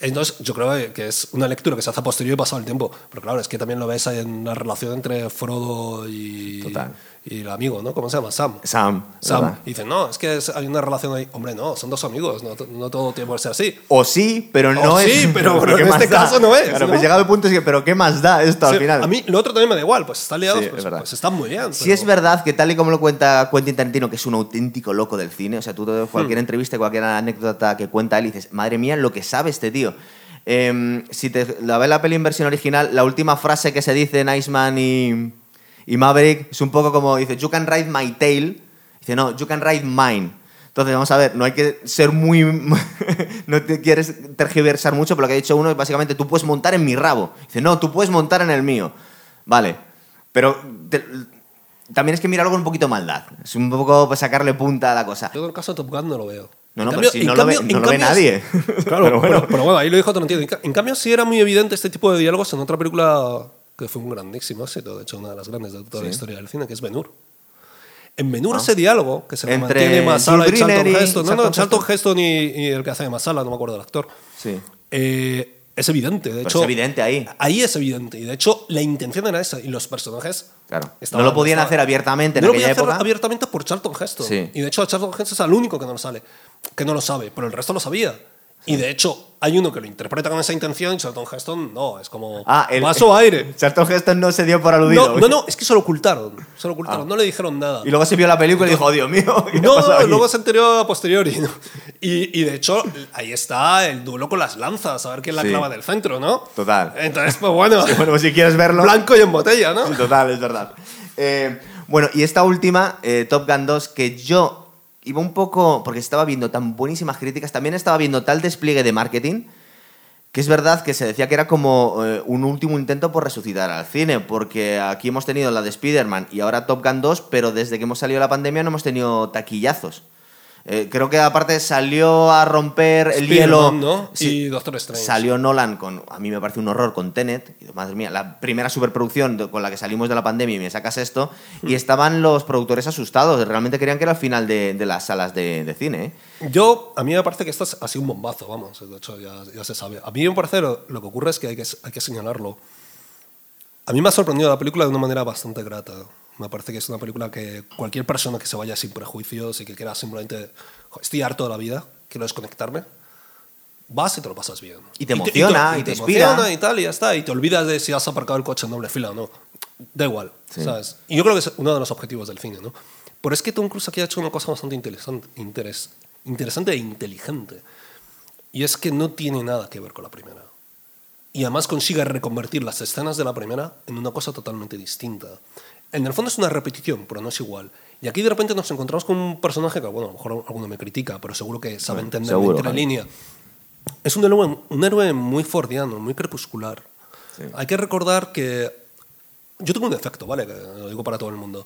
Entonces, yo creo que es una lectura que se hace a posteriori pasado el tiempo. Pero claro, es que también lo ves en la relación entre Frodo y, Total. Y el amigo, ¿no? ¿Cómo se llama? Sam. Sam, Sam. ¿verdad? Y dicen, no, es que es- hay una relación ahí. Hombre, no, son dos amigos, no, no todo tiene por ser así. O sí, pero no O es. sí, pero- pero ¿qué en este da? caso no es, Claro, ¿no? pues llegado el punto es que, pero ¿qué más da esto al Sí, final? A mí lo otro también me da igual, pues están liados, Sí, es pues, verdad. pues están muy bien. Sí pero- es verdad que tal y como lo cuenta Quentin Tarantino, que es un auténtico loco del cine, o sea, tú cualquier Hmm. entrevista, cualquier anécdota que cuenta él, dices, madre mía, lo que sabe este tío. Em, si te la ves la peli en versión original, la última frase que se dice en Iceman y, y Maverick es un poco como, dice, you can ride my tail. Dice, no, you can ride mine. Entonces, vamos a ver, no hay que ser muy... no te quieres tergiversar mucho, pero lo que ha dicho uno es básicamente, tú puedes montar en mi rabo. Dice, no, tú puedes montar en el mío. Vale, pero te- también es que mirarlo con un poquito maldad. Es un poco pues, sacarle punta a la cosa. Yo en el caso de Top Gun no lo veo. No, no, cambio- pero si no lo ve- cambio- no lo ve cambio- nadie. Claro, Pero pero bueno. pero, bueno, ahí lo dijo Tarantino. En cambio, sí era muy evidente este tipo de diálogos en otra película que fue un grandísimo éxito, de hecho, una de las grandes de toda la Sí. historia del cine, que es Ben-Hur. En Ben-Hur Ah. ese diálogo, que se Entre mantiene Masala y Charlton y Heston. No, no, Charlton Heston. Y, y el que hace de Masala, no me acuerdo del actor. Sí. Eh, es evidente, de Pero hecho. es evidente ahí. Ahí es evidente. Y de hecho, la intención era esa. Y los personajes. Claro. estaban- no lo podían estaban- hacer abiertamente en no lo podían hacer época. abiertamente por Charlton Heston. Sí. Y de hecho, Charlton Heston es el único que no lo sale, que no lo sabe, pero el resto lo sabía. Y de hecho, hay uno que lo interpreta con esa intención y Charlton Heston no, es como Ah, el, vaso aire. Charlton Heston no se dio por aludido. No, no, no, es que se lo ocultaron. Se lo ocultaron, Ah. no le dijeron nada. Y luego se vio la película y dijo, oh, Dios mío, ¿qué ha No, aquí?". luego se enteró a posteriori. ¿no? Y, y de hecho, ahí está el duelo con las lanzas, a ver quién la Sí. clava del centro, ¿no? Total. Entonces, pues bueno, Bueno, pues si quieres verlo. blanco y en botella, ¿no? Sí, Total, es verdad. Eh, bueno, y esta última, eh, Top Gun 2, que yo iba un poco, porque estaba viendo tan buenísimas críticas, también estaba viendo tal despliegue de marketing, que es verdad que se decía que era como eh, un último intento por resucitar al cine, porque aquí hemos tenido la de Spider-Man y ahora Top Gun 2, pero desde que hemos salido la pandemia no hemos tenido taquillazos. Eh, creo que aparte salió a romper el hielo. ¿no? Sí. Y Doctor Strange. Salió Nolan con, a mí me parece un horror con Tenet, madre mía, la primera superproducción con la que salimos de la pandemia y me sacas esto, y estaban los productores asustados, realmente querían que era el final de, de las salas de, de cine. ¿eh? Yo, a mí me parece que esto es- ha sido un bombazo, vamos, de hecho ya, ya se sabe. A mí me parece lo, lo que ocurre es que hay, que hay que señalarlo. A mí me ha sorprendido la película de una manera bastante grata. Me parece que es una película que cualquier persona que se vaya sin prejuicios y que quiera simplemente, "Jo, estoy harto de la vida, quiero desconectarme, vas y te lo pasas bien. Y te emociona, y te inspira. emociona y tal, y ya está. Y te olvidas de si has aparcado el coche en doble fila o no. Da igual, Sí. ¿sabes? Y yo creo que es uno de los objetivos del cine, ¿no? Pero es que Tom Cruise aquí ha hecho una cosa bastante interesante, interes- interesante e inteligente. Y es que no tiene nada que ver con la primera. Y además consigue reconvertir las escenas de la primera en una cosa totalmente distinta. En el fondo es una repetición, pero no es igual. Y aquí de repente nos encontramos con un personaje que, bueno, a lo mejor alguno me critica, pero seguro que sabe Bueno, entender seguro, entre línea. Es un héroe, un héroe muy fordiano, muy crepuscular. Sí. Hay que recordar que yo tengo un defecto, ¿vale? Que lo digo para todo el mundo.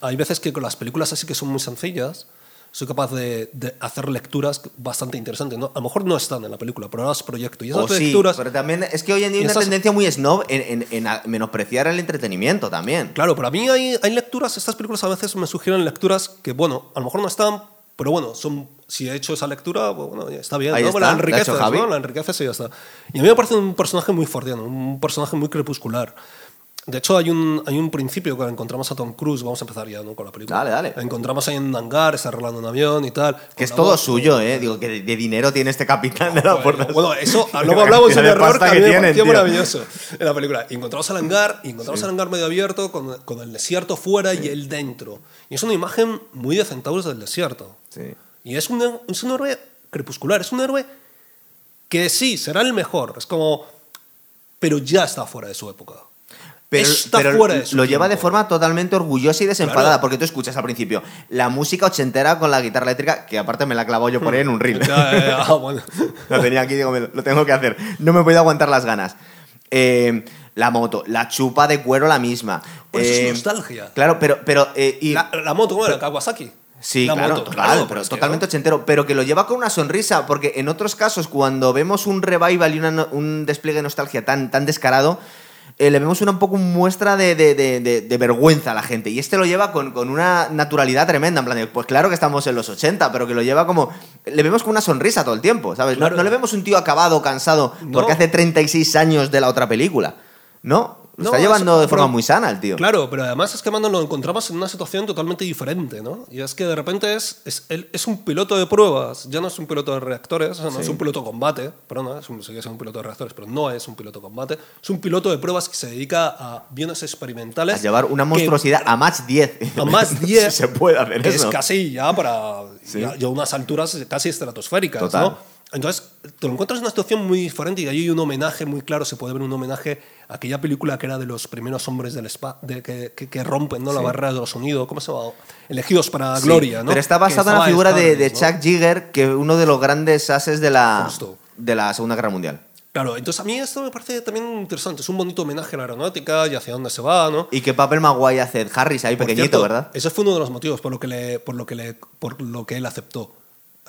Hay veces que con las películas así que son muy sencillas, soy capaz de, de hacer lecturas bastante interesantes. ¿no? A lo mejor no están en la película, pero las proyecto. Y esas O sí, lecturas, pero también es que hoy en día hay una esas- tendencia muy snob en, en- en a- menospreciar el entretenimiento también. claro, pero a mí hay, hay lecturas, estas películas a veces me sugieren lecturas que, bueno, a lo mejor no están, pero bueno, son, si he hecho esa lectura, pues bueno, está bien. Ahí ¿no? está, la enriqueces. ¿no? La enriqueces y ya está. Y a mí me parece un personaje muy fordiano, un personaje muy crepuscular. De hecho, hay un, hay un principio que encontramos a Tom Cruise, vamos a empezar ya ¿no? con la película. Dale, dale. Encontramos ahí en un hangar, está arreglando un avión y tal. Que es todo voz- suyo, ¿eh? Digo, que de, de dinero tiene este capitán de la Bueno, puerta. bueno, eso, luego hablamos de un error que que me tienen, pareció tío. maravilloso en la película. Y encontramos el hangar, y encontramos el hangar medio abierto con, con el desierto fuera y él dentro. Y es una imagen muy de centauros del desierto. Sí. Y es un, es un héroe crepuscular, es un héroe que sí, será el mejor. Es como... Pero ya está fuera de su época. Pero, está pero fuera de su lo lleva de forma totalmente orgullosa y desenfadada, Claro. porque tú escuchas al principio la música ochentera con la guitarra eléctrica, que aparte me la clavo yo por ahí en un reel. Ah, lo tenía aquí, digo, lo tengo que hacer. No me puedo aguantar las ganas. Eh, la moto, la chupa de cuero la misma. Pues es Eh, nostalgia. Claro, pero... pero eh, y, La, la moto, ¿cómo era? Kawasaki. Sí, La claro, moto, claro, pero totalmente ochentero, pero que lo lleva con una sonrisa, porque en otros casos, cuando vemos un revival y una un despliegue de nostalgia tan, tan descarado, eh, le vemos una un poco muestra de, de- de- vergüenza a la gente. Y este lo lleva con, con una naturalidad tremenda, en plan de, pues claro que estamos en los 80, pero que lo lleva como... Le vemos con una sonrisa todo el tiempo, ¿sabes? No- Claro. No, le vemos un tío acabado, cansado, No. porque hace 36 años de la otra película, ¿no? Lo No, está eso- llevando de forma pero- muy sana el tío. Claro, pero además es que Mando lo encontramos en una situación totalmente diferente, ¿no? Y es que de repente es, es, es un piloto de pruebas, ya no es un piloto de reactores, o sea, no es un piloto de combate, perdona, es un, sigue siendo un piloto de reactores, pero no es un piloto de combate, es un piloto de pruebas que se dedica a aviones experimentales. A llevar una que- monstruosidad a match 10. a más 10 Si se puede hacer que eso. es casi ya para Sí. ya, ya unas alturas casi estratosféricas Total. ¿no? Entonces te lo encuentras en una situación muy diferente y ahí hay un homenaje muy claro se puede ver un homenaje a aquella película que era de los primeros hombres del spa de, que, que, que rompen ¿no? la barrera de los sonidos ¿cómo se llama? elegidos para Sí, gloria ¿no? Pero está Que basado en la figura de, Star de Wars, ¿no? Chuck Yeager, que uno de los grandes ases de la, Justo. de la Segunda Guerra Mundial. claro entonces a mí esto me parece también interesante es un bonito homenaje a la aeronáutica y hacia dónde se va ¿no? Y qué papel Maguire hace Harris ahí Por pequeñito, cierto, ¿verdad? Ese fue uno de los motivos por lo que, le, por lo que, le, por lo que él aceptó.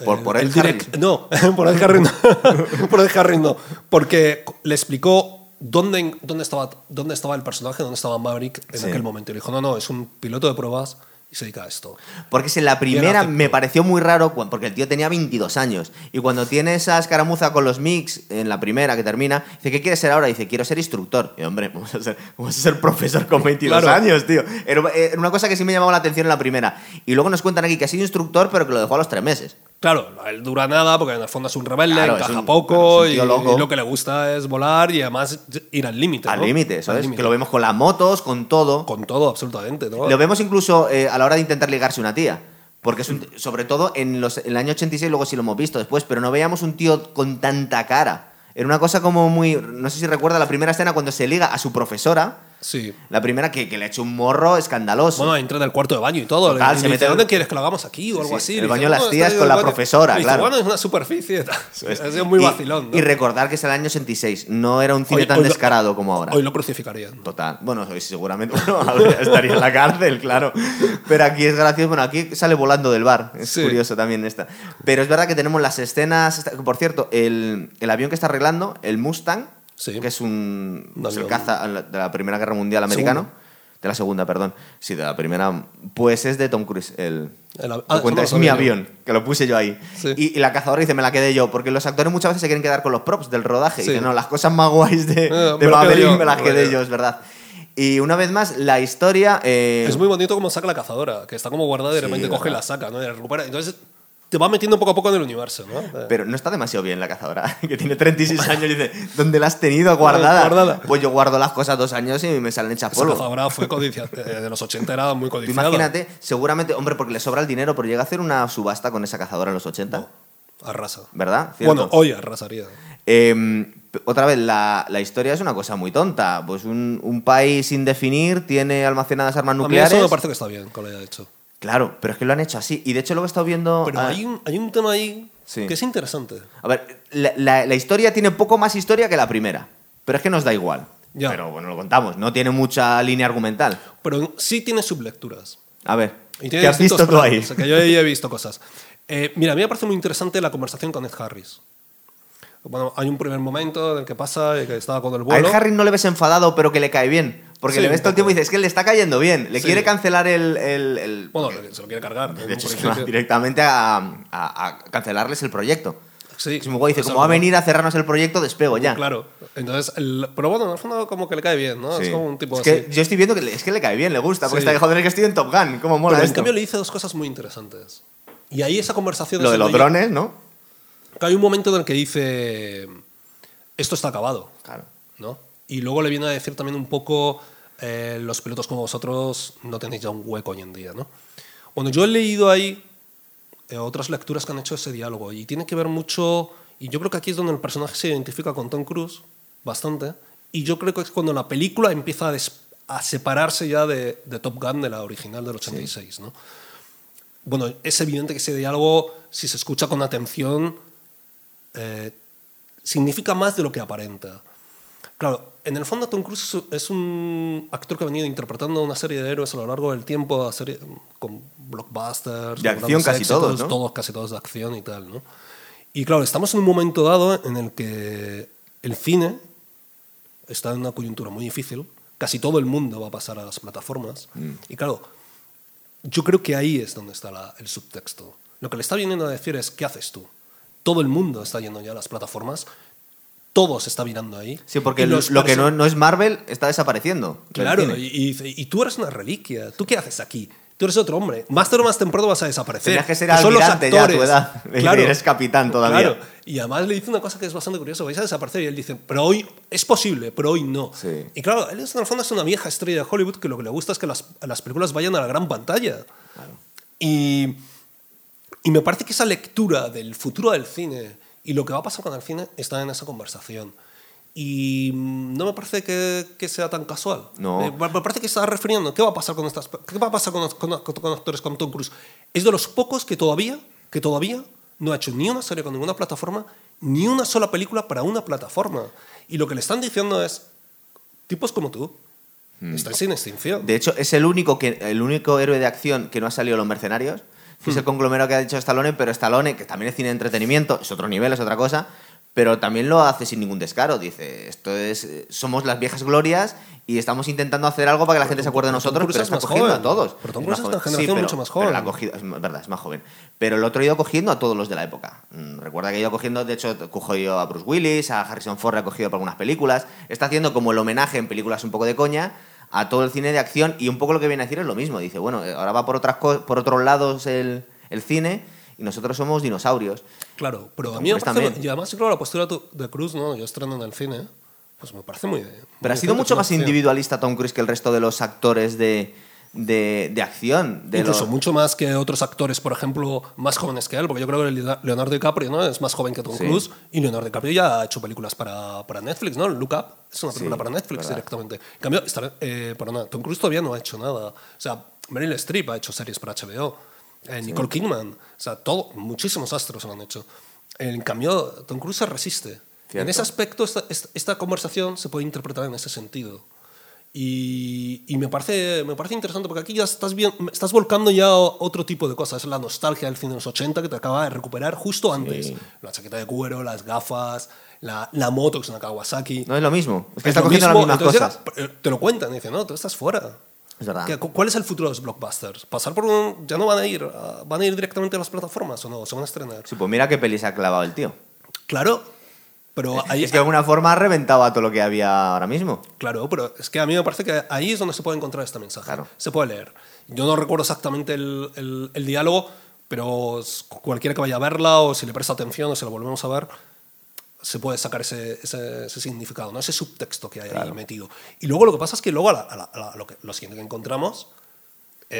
¿Por- por el direct- No, por el Harry no. por el Harry no. Porque le explicó dónde, dónde, estaba, dónde estaba el personaje, dónde estaba Maverick en Sí. aquel momento. Y le dijo, no, no, es un piloto de pruebas y se dedica a esto. Porque si en la primera me pareció muy raro, porque el tío tenía 22 años. Y cuando tiene esa escaramuza con los mix, en la primera que termina, dice, ¿qué quieres ser ahora? Dice, quiero ser instructor. Y hombre, vamos a ser, vamos a ser profesor con 22 Claro. años, tío. Era era una cosa que sí me llamaba la atención en la primera. Y luego nos cuentan aquí que ha sido instructor, pero que lo dejó a los tres meses. Claro, él dura nada porque en el fondo es un rebelde, Claro, es encaja un- poco claro, es un y, tío loco. y lo que le gusta es volar y además ir al límite. Al ¿no? límite, eso Al es. límite. Que lo vemos con las motos, con todo. Con todo, absolutamente. ¿no? Lo vemos incluso eh, a la hora de intentar ligarse una tía. Porque es un- sobre todo en, los, en el año 86, luego sí lo hemos visto después, pero no veíamos un tío con tanta cara. Era una cosa como muy. No sé si recuerda la primera escena cuando se liga a su profesora. Sí. La primera que, que le ha hecho un morro escandaloso. Bueno, entra en el cuarto de baño y todo. Total, Le- se le mete- dice, ¿Dónde quieres que lo hagamos aquí o algo Sí, así? el Le baño de las "No, tías con la baño". profesora, dice, claro. Bueno, es una superficie. Es muy Y- vacilón. ¿no? Y recordar que es el año 86, no era un cine Hoy- tan hoy lo- descarado como ahora. Hoy lo crucificarían. Total. Bueno, hoy seguramente bueno, estaría en la cárcel, claro. Pero aquí es gracioso. Bueno, aquí sale volando del bar. Es Sí. curioso también esta. Pero es verdad que tenemos las escenas. Por cierto, el, el avión que está arreglando, el Mustang, Sí. que es un, Un pues el caza de la Primera Guerra Mundial americano. Segunda. De la segunda, perdón. Sí, de la primera. Pues es de Tom Cruise. El, El ah, cuenta, es no mi avión, que lo puse yo ahí. Sí. Y, y la cazadora dice, me la quedé yo, porque los actores muchas veces se quieren quedar con los props del rodaje. Y Sí. dicen, no, las cosas más guays de, Eh, de Maverick me las quedé yo, es verdad. Y una vez más, la historia... eh, Es muy bonito como saca la cazadora, que está como guardada y de Sí, repente coge y la saca, ¿no? Y la recupera. Entonces te va metiendo poco a poco en el universo, ¿no? Eh, Pero no está demasiado bien la cazadora, que tiene 36 años y dice, ¿dónde la has tenido guardada? Guardada. Pues yo guardo las cosas dos años y me salen hechas Esa polvo. cazadora fue codiciada. eh, de los 80 era muy codiciada. imagínate, seguramente, hombre, porque le sobra el dinero, pero llega a hacer una subasta con esa cazadora en los 80, Arrasa. ¿verdad? ¿Cierto? Bueno, hoy arrasaría. Eh, otra vez, la, la historia es una cosa muy tonta. Pues un, un país sin definir tiene almacenadas armas A mí nucleares. eso me parece que está bien, que lo haya hecho. Claro, pero es que lo han hecho así. Y de hecho luego he estado viendo... Pero ah, hay, un, hay un tema ahí Sí. que es interesante. A ver, la, la- la historia tiene poco más historia que la primera. Pero es que nos da igual. Ya. Pero bueno, lo contamos. No tiene mucha línea argumental. Pero sí tiene sublecturas. A ver, Y ¿qué has visto tú ahí? o sea, que yo he visto cosas. Eh, mira, a mí me parece muy interesante la conversación con Ed Harris. Bueno, hay un primer momento en el que pasa y que estaba con el A vuelo. Ed Harris no le ves enfadado, pero que le cae bien. Porque Sí, le ves todo el tiempo y dices, es que le está cayendo bien. Le Sí. quiere cancelar el... el- el- Bueno, se lo quiere cargar. de en hecho, va directamente a, a- a cancelarles el proyecto. Sí. Guay, dice, O sea, como va a venir a cerrarnos el proyecto, despego ya. Claro. Entonces, el- pero bueno, en el fondo como que le cae bien, ¿no? Sí. Es como un tipo Es así. que yo estoy viendo que le, es que le cae bien, le gusta, porque está de joder, es que estoy en Top Gun, cómo mola Pero en esto. cambio le dice dos cosas muy interesantes. Y ahí esa conversación... Lo de los drones, ¿no? Que hay un momento en el que dice, esto está acabado, Claro. ¿no? Y luego le viene a decir también un poco, eh, los pilotos como vosotros no tenéis ya un hueco hoy en día, ¿no? Bueno, yo he leído ahí eh, otras lecturas que han hecho ese diálogo y tiene que ver mucho, y yo creo que aquí es donde el personaje se identifica con Tom Cruise, bastante, y yo creo que es cuando la película empieza a, a separarse ya de, de Top Gun, de la original del 86, ¿no? Bueno, es evidente que ese diálogo, si se escucha con atención, eh, significa más de lo que aparenta. Claro, en el fondo Tom Cruise es un actor que ha venido interpretando una serie de héroes a lo largo del tiempo, serie- con blockbusters, De acción casi todos, ¿no? todos, casi todos de acción y tal, ¿no? Y claro, estamos en un momento dado en el que el cine está en una coyuntura muy difícil, casi todo el mundo va a pasar a las plataformas, Mm. y claro, yo creo que ahí es donde está la- el subtexto. Lo que le está viniendo a decir es, ¿qué haces tú? Todo el mundo está yendo ya a las plataformas, todo se está mirando ahí. Sí, porque lo, los lo que no, no es Marvel está desapareciendo. Claro, y, y y tú eres una reliquia, ¿tú qué haces aquí? Tú eres otro hombre. Más tarde o más temprano vas a desaparecer. Tendrías que ser son los almirante ya a tu actores. edad. Y eres capitán todavía. Claro. Y además le dice una cosa que es bastante curiosa. Vais a desaparecer. Y él dice, pero hoy es posible, pero hoy no. Sí. Y claro, él es, en el fondo es una vieja estrella de Hollywood que lo que le gusta es que las, las películas vayan a la gran pantalla. Y, y me parece que esa lectura del futuro del cine y lo que va a pasar con el cine está en esa conversación. Y mm, no me parece que, que sea tan casual. No. Me, me parece que está refiriendo. ¿Qué va a pasar con estas? ¿Qué va a pasar con, con- con actores como Tom Cruise? Es de los pocos que todavía, que todavía no ha hecho ni una serie con ninguna plataforma, ni una sola película para una plataforma. Y lo que le están diciendo es, tipos como tú, están sin extinción. De hecho, es el único, que, el único héroe de acción que no ha salido Los Mercenarios. Que. Es el conglomerado que ha dicho Stallone, pero Stallone, que también es cine de entretenimiento, es otro nivel, es otra cosa, pero también lo hace sin ningún descaro. Dice, esto es, eh, somos las viejas glorias y estamos intentando hacer algo para que la gente se acuerde de pero nosotros, pero es está cogiendo joven. a todos. Pero Tom Cruise es una generación pero- mucho más pero joven. la ha cogido- es verdad, es más joven. Pero el otro ha ido cogiendo a todos los de la época. Mm, Recuerda que ha ido cogiendo, de hecho, cogió a Bruce Willis, a Harrison Ford, ha cogido para algunas películas. Está haciendo como el homenaje en películas un poco de coña a todo el cine de acción y un poco lo que viene a decir es lo mismo. Dice, bueno, ahora va por, otras por otros lados el, el cine y nosotros somos dinosaurios. Claro, pero a Tom mí me parece, y además creo la postura tu- de Cruz, ¿no? Yo estreno en el cine, pues me parece muy... muy Pero ha sido mucho más individualista Tom Cruise que el resto de los actores de, de, de acción. De Incluso los- mucho más que otros actores, por ejemplo, más jóvenes que él, porque yo creo que Leonardo DiCaprio ¿no? es más joven que Tom Sí. Cruise y Leonardo DiCaprio ya ha hecho películas para, para Netflix, ¿no? Look Up es una Sí, película para Netflix verdad. directamente. En cambio, esta- eh, perdona, Tom Cruise todavía no ha hecho nada. O sea, Meryl Streep ha hecho series para HBO, eh, Nicole Kidman, o sea, todo, muchísimos astros lo han hecho. En cambio, Tom Cruise se resiste. Cierto. En ese aspecto, esta, esta- esta conversación se puede interpretar en ese sentido. Y, y me, parece, me parece interesante porque aquí ya estás, bien, estás volcando ya otro tipo de cosas. Es la nostalgia del cine de los 80 que te acaba de recuperar justo antes. La chaqueta de cuero, las gafas, la, la moto que es una Kawasaki. No es lo mismo. Es que Es está cogiendo mismo, las mismas entonces cosas. te lo cuentan, dicen, no, tú estás fuera. Es verdad. ¿Qué- cu- ¿Cuál es el futuro de los blockbusters? ¿Pasar por un... ¿Ya no van a ir? a- ¿Van a ir directamente a las plataformas o no? ¿Se van a estrenar? Sí, pues mira qué peli se ha clavado el tío. Claro, pero ahí... es que de alguna forma ha reventado a todo lo que había ahora mismo. Claro, pero es que a mí me parece que ahí es donde se puede encontrar este mensaje. Claro. Se puede leer. Yo no recuerdo exactamente el, el- el diálogo, pero cualquiera que vaya a verla o si le presta atención o si la volvemos a ver, se puede sacar ese, ese- ese significado, ¿no? ese subtexto que hay ahí Claro. metido. Y luego lo que pasa es que luego a la- a la- a lo, que, lo siguiente que encontramos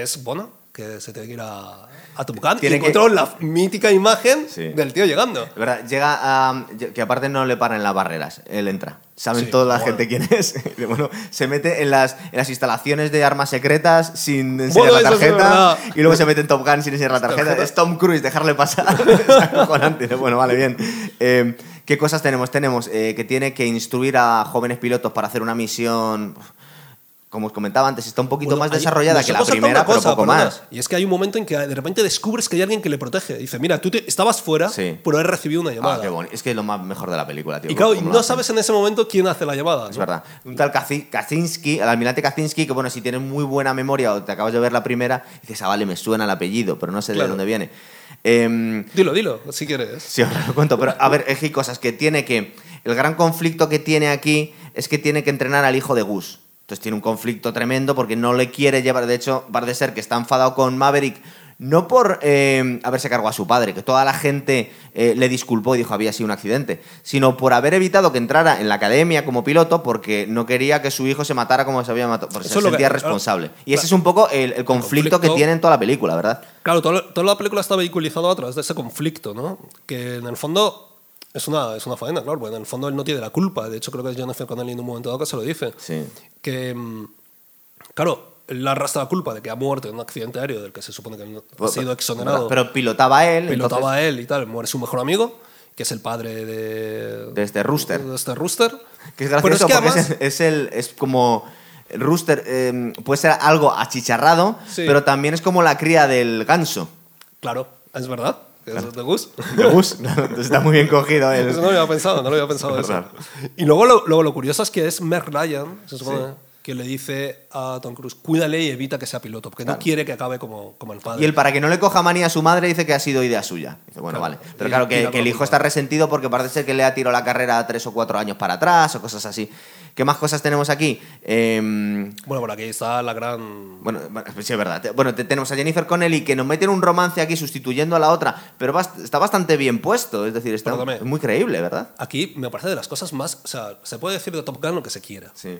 es, bueno, que se tiene que ir a, a Top Gun y que- encontró la mítica imagen Sí. del tío llegando. Verdad, llega a. Que aparte no le paran las barreras. Él entra. Saben Sí, toda la bueno. gente quién es. Y bueno, se mete en las, en las instalaciones de armas secretas sin enseñar Bueno, la eso tarjeta. verdad. y luego se mete en Top Gun sin enseñar la tarjeta. tarjeta. Es Tom Cruise, dejarle pasar. es acojonante. Bueno, vale, bien. Eh, ¿Qué cosas tenemos? Tenemos eh, que tiene que instruir a jóvenes pilotos para hacer una misión. Como os comentaba antes, está un poquito Bueno, más desarrollada que la primera, cosa, pero poco perdona, más. Y es que hay un momento en que de repente descubres que hay alguien que le protege. Dice, mira, tú te- estabas fuera Sí. por haber recibido una Ah, llamada. qué bonito. Es que es lo más mejor de la película, tío. y claro, no sabes en ese momento quién hace la llamada. Es ¿no? verdad. Un tal Kaczynski, el almirante Kaczynski, que bueno, si tienes muy buena memoria o te acabas de ver la primera, dices, ah, vale, me suena el apellido, pero no sé de dónde viene. Em, Dilo, dilo, si quieres. Sí, ahora lo cuento, pero a ver, es que hay cosas que tiene que. El gran conflicto que tiene aquí es que tiene que entrenar al hijo de Gus. Entonces tiene un conflicto tremendo porque no le quiere llevar. De hecho, de ser que está enfadado con Maverick. No por eh, haberse cargado a su padre, que toda la gente eh, le disculpó y dijo había sido un accidente, sino por haber evitado que entrara en la academia como piloto porque no quería que su hijo se matara como se había matado, porque Eso se que- sentía claro, responsable. Y ese claro. es un poco el, el conflicto, que conflicto- tiene en toda la película, ¿verdad? Claro, toda, toda la película está vehiculizada a través de ese conflicto, ¿no? Que en el fondo es una, es una faena, claro, porque en el fondo él no tiene la culpa. De hecho, creo que es Jennifer Connelly en un momento dado que se lo dice. Sí. Que, mm, claro, él arrastra la culpa de que ha muerto en un accidente aéreo del que se supone que ha sido exonerado. Pero pilotaba él. pilotaba entonces- él y tal, muere su mejor amigo, que es el padre de, De este Rooster. de este Rooster. Que es Pero gracioso que porque además- es, es el, es como. Rooster eh, puede ser algo achicharrado, Sí. pero también es como la cría del ganso. Claro, es verdad, es de Gus. De Gus. Está muy bien cogido. el- Eso no lo había pensado, no lo había pensado Es eso. Y luego lo, luego lo curioso es que es Meg Ryan, se supone, Sí. Que le dice a Tom Cruise, cuídale y evita que sea piloto, porque no quiere que acabe como, como el padre. Y él, para que no le coja manía a su madre, dice que ha sido idea suya. Dice, bueno, Claro. vale. Pero Y- claro, que, el hijo culpa. está resentido porque parece ser que le ha tirado la carrera tres o cuatro años para atrás o cosas así. ¿Qué más cosas tenemos aquí? Em, Bueno, por aquí está la gran... Bueno, sí, es verdad. Bueno, te- tenemos a Jennifer Connelly que nos mete en un romance aquí sustituyendo a la otra, pero bast- está bastante bien puesto. Es decir, está Perdóname. muy creíble, ¿verdad? Aquí me parece de las cosas más... O sea, se puede decir de Top Gun lo que se quiera, Sí.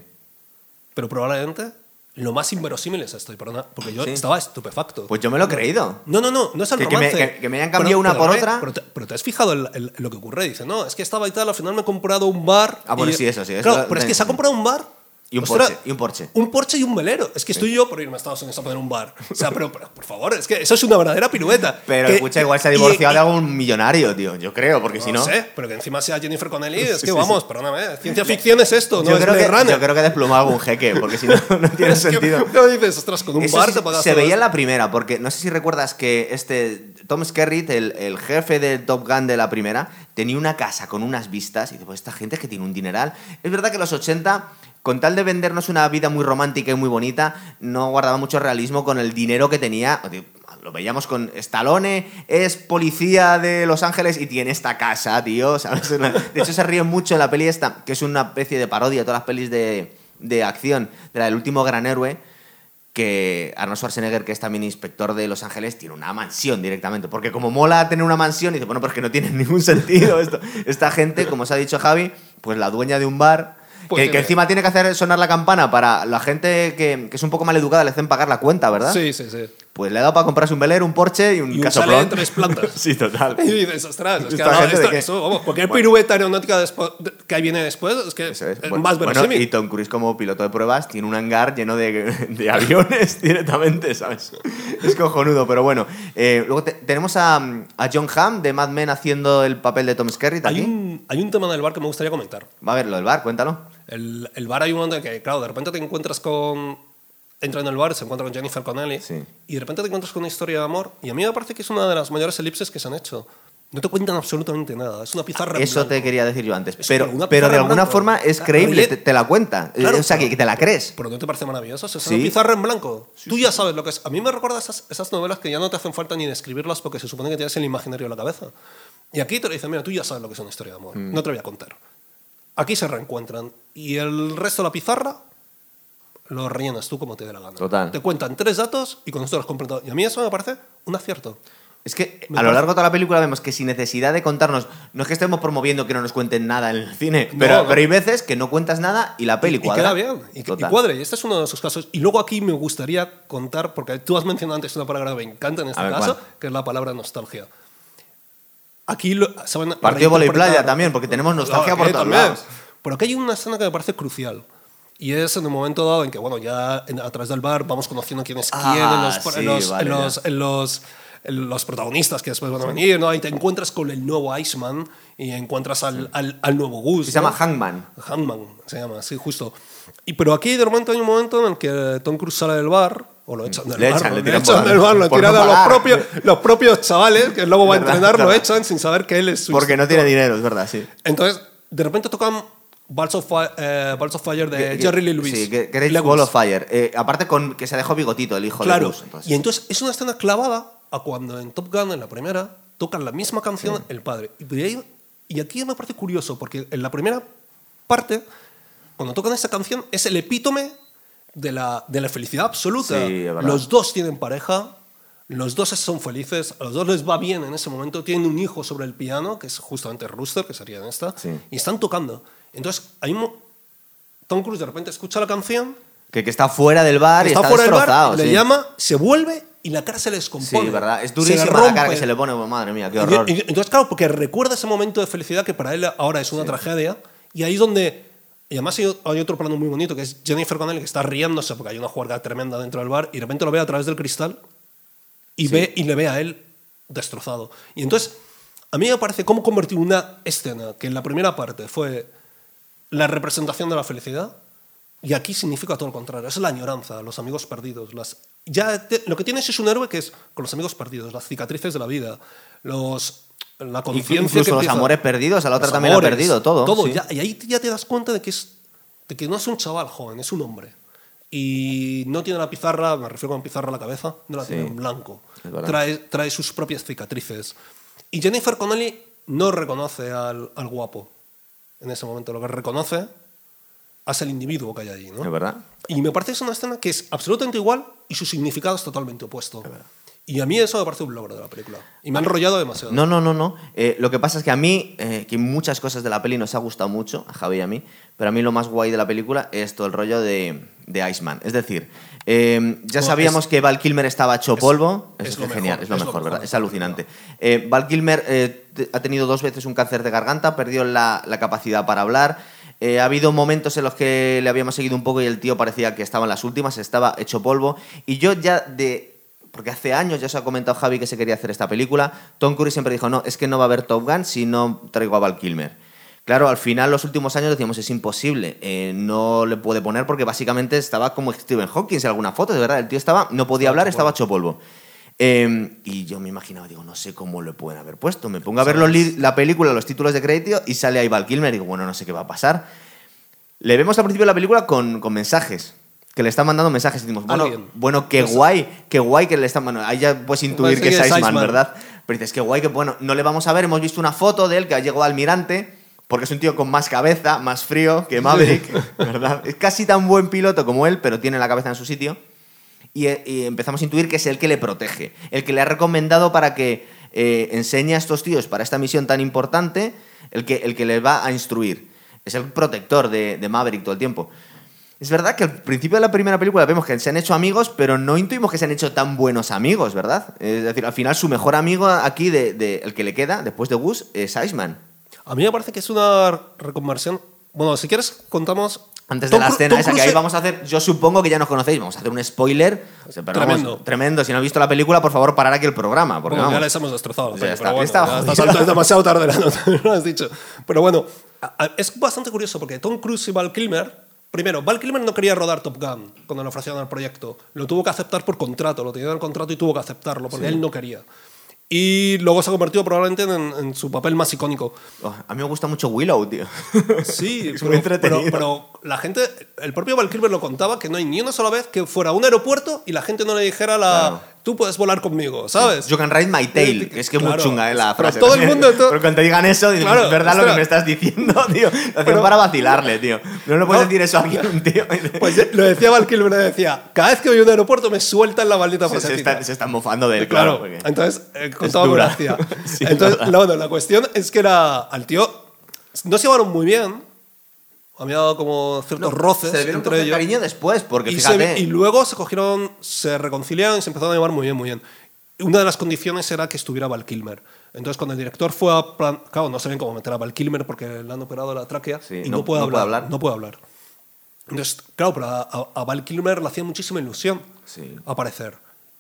Pero probablemente lo más inverosímil es esto, perdona, porque yo Sí. estaba estupefacto. Pues yo me lo he creído. No, no, no, no es el Que- que me- romance. que- que me hayan cambiado una por otra. Pero te, pero te has fijado en, en lo que ocurre. Dice, no, es que estaba y tal, al final me he comprado un bar. Ah, bueno, y- sí, eso sí, eso Claro, pero es que se ha comprado un bar. Y un ostras, Porsche, y un Porsche. Un Porsche y un velero. Es que estoy yo por irme a Estados Unidos a poner un bar. O sea, pero, pero, por favor, es que eso es una verdadera pirueta. Pero Que- escucha, igual se ha divorciado de algún millonario, tío. Yo creo, porque si no no. sé, pero que encima sea Jennifer Connelly, es que sí, vamos, perdóname, ciencia ficción es esto, yo, creo que, Runner. yo creo que ha desplomado algún jeque, porque si no, no tiene que, sentido. ¿qué dices? Ostras, con un Eso bar sí te pagas se veía en la primera, porque no sé si recuerdas que este Tom Skerritt, el, el jefe del Top Gun de la primera, tenía una casa con unas vistas y dice, pues esta gente es que tiene un dineral. Es verdad que los 80, con tal de vendernos una vida muy romántica y muy bonita, no guardaba mucho realismo con el dinero que tenía. Lo veíamos con Stallone, es policía de Los Ángeles y tiene esta casa, tío. De hecho, se ríen mucho en la peli esta, que es una especie de parodia de todas las pelis de, de acción, de la del último gran héroe que Arnold Schwarzenegger, que es también inspector de Los Ángeles, tiene una mansión directamente. Porque como mola tener una mansión, dice, bueno, pues que no tiene ningún sentido. Esta gente, como os ha dicho Javi, pues la dueña de un bar, Pues que, que encima tiene que hacer sonar la campana para la gente que, que es un poco mal educada, le hacen pagar la cuenta, ¿verdad? Sí, sí, sí. Pues le ha dado para comprarse un velero, un Porsche y un Y un chalet tres plantas. sí, total. Y dices, ostras, es que ahora esto- eso, vamos, cualquier pirueta aeronáutica que viene después es que Eso es. es Bueno, más bueno, verosímil. y Tom Cruise como piloto de pruebas tiene un hangar lleno de, de aviones directamente, ¿sabes? Es cojonudo, pero bueno. Eh, luego te- tenemos a, a John Hamm de Mad Men haciendo el papel de Tom Skerritt hay, aquí. un, hay un tema del bar que me gustaría comentar. Va a ver lo del bar, cuéntalo. El, el bar hay un momento en que, claro, de repente te encuentras con... Entra en el bar, se encuentra con Jennifer Connelly Sí. y de repente te encuentras con una historia de amor y a mí me parece que es una de las mayores elipses que se han hecho. No te cuentan absolutamente nada, es una pizarra. en Eso te quería decir yo antes. Es Pero, pero de alguna forma es creíble, te, te la cuenta. Claro, o sea, que, que te la crees. ¿Pero no te parece maravilloso? Es Sí. una pizarra en blanco. Tú ya sabes lo que es. A mí me recuerda esas, esas novelas que ya no te hacen falta ni describirlas porque se supone que tienes el imaginario en la cabeza. Y aquí te lo dicen, mira, tú ya sabes lo que es una historia de amor. Mm. No te lo voy a contar. Aquí se reencuentran. Y el resto de la pizarra lo rellenas tú como te dé la gana. Total. Te cuentan tres datos y con esto lo has completado. Y a mí eso me parece un acierto. Es que Me a lo largo de toda la película vemos que sin necesidad de contarnos, no es que estemos promoviendo que no nos cuenten nada en el cine, No, pero, no. pero hay veces que no cuentas nada y la peli y, y cuadra. queda bien, y, y cuadra. Y este es uno de esos casos. Y luego aquí me gustaría contar, porque tú has mencionado antes una palabra que me encanta en este ver, caso, ¿cuál? que es la palabra nostalgia. Aquí lo, saben Partido bola y playa también, porque tenemos nostalgia por todos lados. Pero aquí hay una escena que me parece crucial. Y es en el momento dado en que, bueno, ya en- a través del bar vamos conociendo quién es Ah, quién en los, sí, en los, vale, en los, en los, el- los protagonistas que después van a venir, ¿no? Y te encuentras con el nuevo Iceman y encuentras al, al, al nuevo Gus. Se llama ¿no? Hangman. Hangman se llama, sí, justo. Y, pero aquí de repente hay un momento en el que Tom Cruise sale del bar, o lo echan del Le bar, echan, le le echan del bar, lo tiran no a los propios, los propios chavales, que luego va a Verdad, entrenar, lo verdad. echan sin saber que él es su Porque no tiene dinero, es verdad, sí. Entonces, de repente tocan Balls of, eh, Balls of Fire de Jerry Lee Lewis. Sí, Great Lewis. Wall of Fire. Eh, aparte con que se dejó bigotito el hijo Claro. de Bruce. entonces. Y entonces es una escena clavada a cuando en Top Gun, en la primera, tocan la misma canción el padre. Y, aquí me parece curioso, porque en la primera parte, cuando tocan esa canción, es el epítome de la, de la felicidad absoluta. Sí, los dos tienen pareja, los dos son felices, a los dos les va bien en ese momento, tienen un hijo sobre el piano, que es justamente Rooster, que sería en esta, Sí. y están tocando. Entonces, hay un Tom Cruise de repente escucha la canción Que, que está fuera del bar y está está fuera del destrozado. bar, le sí. llama, se vuelve y la cara se le Sí, descompone. verdad. Es durísima la cara que se le pone. Madre mía, qué horror. y- entonces, claro, porque recuerda ese momento de felicidad que para él ahora es una tragedia. Y ahí es donde. Y además hay, hay otro plano muy bonito que es Jennifer Connelly que está riéndose porque hay una juerga tremenda dentro del bar y de repente lo ve a través del cristal y, ve, y le ve a él destrozado. Y entonces, a mí me parece cómo convertir una escena que en la primera parte fue la representación de la felicidad y aquí significa todo lo contrario. Es la añoranza, los amigos perdidos. Las, ya te- lo que tienes es un héroe que es con los amigos perdidos, las cicatrices de la vida, los, la conciencia Incluso que los empieza- amores perdidos, a la otra también la ha amores, perdido, todo. Todo, sí. ya- y ahí ya te das cuenta de que, es, de que no es un chaval joven, es un hombre. Y no tiene la pizarra, me refiero con pizarra a la cabeza, no la Sí. tiene en blanco. Es verdad. Trae, trae sus propias cicatrices. Y Jennifer Connelly no reconoce al, al guapo en ese momento. Lo que reconoce es el individuo que hay allí. ¿no? Es verdad. Y me parece que es una escena que es absolutamente igual y su significado es totalmente opuesto. Y a mí eso me parece un logro de la película. Y me ha enrollado demasiado. No, no, no, no. Eh, lo que pasa es que a mí, eh, que muchas cosas de la peli nos ha gustado mucho, a Javi y a mí, pero a mí lo más guay de la película es todo el rollo de, de Iceman. Es decir, eh, ya sabíamos es- que Val Kilmer estaba hecho es- polvo. es Es, genial, mejor, es lo mejor, mejor ¿verdad? Es alucinante. Eh, Val Kilmer ha tenido dos veces un cáncer de garganta, perdió la, la capacidad para hablar. Eh, ha habido momentos en los que le habíamos seguido un poco y el tío parecía que estaba en las últimas, estaba hecho polvo. Y yo ya de porque hace años ya se ha comentado Javi que se quería hacer esta película. Tom Cruise siempre dijo, no, es que no va a haber Top Gun si no traigo a Val Kilmer. Claro, al final, los últimos años decíamos, es imposible, eh, no le puede poner porque básicamente estaba como Stephen Hawking en alguna foto, de verdad, el tío estaba, no podía hablar, estaba hecho polvo. Eh, y yo me imaginaba, digo, no sé cómo le pueden haber puesto. Me pongo a ver los la película, los títulos de crédito y sale ahí Val Kilmer y digo, bueno, no sé qué va a pasar. Le vemos al principio de la película con, con mensajes. Que le están mandando mensajes y decimos, bueno, Alguien. bueno, qué Pues- guay, qué guay que le están mandando. Ahí ya puedes intuir Parece que es que es Iceman. ¿verdad? Pero dices, qué guay, que bueno, no le vamos a ver. Hemos visto una foto de él que ha llegado almirante, porque es un tío con más cabeza, más frío que Maverick, ¿verdad? Es casi tan buen piloto como él, pero tiene la cabeza en su sitio. Y, eh, y empezamos a intuir que es el que le protege, el que le ha recomendado para que eh, enseñe a estos tíos para esta misión tan importante, el que, el que les va a instruir. Es el protector de, de Maverick todo el tiempo. Es verdad que al principio de la primera película vemos que se han hecho amigos, pero no intuimos que se han hecho tan buenos amigos, ¿verdad? Es decir, al final su mejor amigo aquí, de, de- el que le queda, después de Gus, es Iceman. A mí me parece que es una reconversión. Bueno, si quieres, contamos. Antes de Tom la escena Tom esa, que Cruise- ahí vamos a hacer, yo supongo que ya nos conocéis, vamos a hacer un spoiler. O sea, pero vamos, Tremendo. tremendo. Si no has visto la película, por favor, parar aquí el programa. Porque Bueno, ya vamos, les hemos destrozado. la Ya está, bueno, está ya alturas es demasiado tarde la nota, lo has dicho. Pero bueno, es bastante curioso porque Tom Cruise y Val Kilmer. Primero, Val Kilmer no quería rodar Top Gun cuando le ofrecieron el proyecto. Lo tuvo que aceptar por contrato, lo tenía en el contrato y tuvo que aceptarlo porque él no quería. Y luego se ha convertido probablemente en, en su papel más icónico. Oh, a mí me gusta mucho Willow, tío. Sí, Es pero, muy entretenido. pero- pero la gente, el propio Val Kilmer lo contaba que no hay ni una sola vez que fuera a un aeropuerto y la gente no le dijera la, Claro. Tú puedes volar conmigo, ¿sabes? You can ride my tail. que es que es muy chunga eh, la Pero frase. todo el mundo- todo- Pero cuando te digan eso, dices, Claro, es verdad lo que me estás diciendo, tío. Lo hacían Pero- para vacilarle, tío. No le puedes No. decir eso a alguien, tío. Pues eh, lo decía Val Kilmer, decía, cada vez que voy a un aeropuerto me sueltan la maldita se, se están, se están mofando de él, Claro, claro. entonces eh, lo dura. hacía. Sí, entonces, no, la cuestión es que era al tío no se llevaron muy bien. Había dado como ciertos roces se entre ellos. cariño después, porque y, se- fíjate. y luego se cogieron, se reconciliaron y se empezaron a llevar muy bien, muy bien. Una de las condiciones era que estuviera Val Kilmer. Entonces, cuando el director fue a plan, claro, no sabían cómo meter a Val Kilmer porque le han operado la tráquea Sí, y no- no, puede no puede hablar, hablar. No puede hablar. Entonces, claro, pero a- a Val Kilmer le hacía muchísima ilusión Sí. aparecer.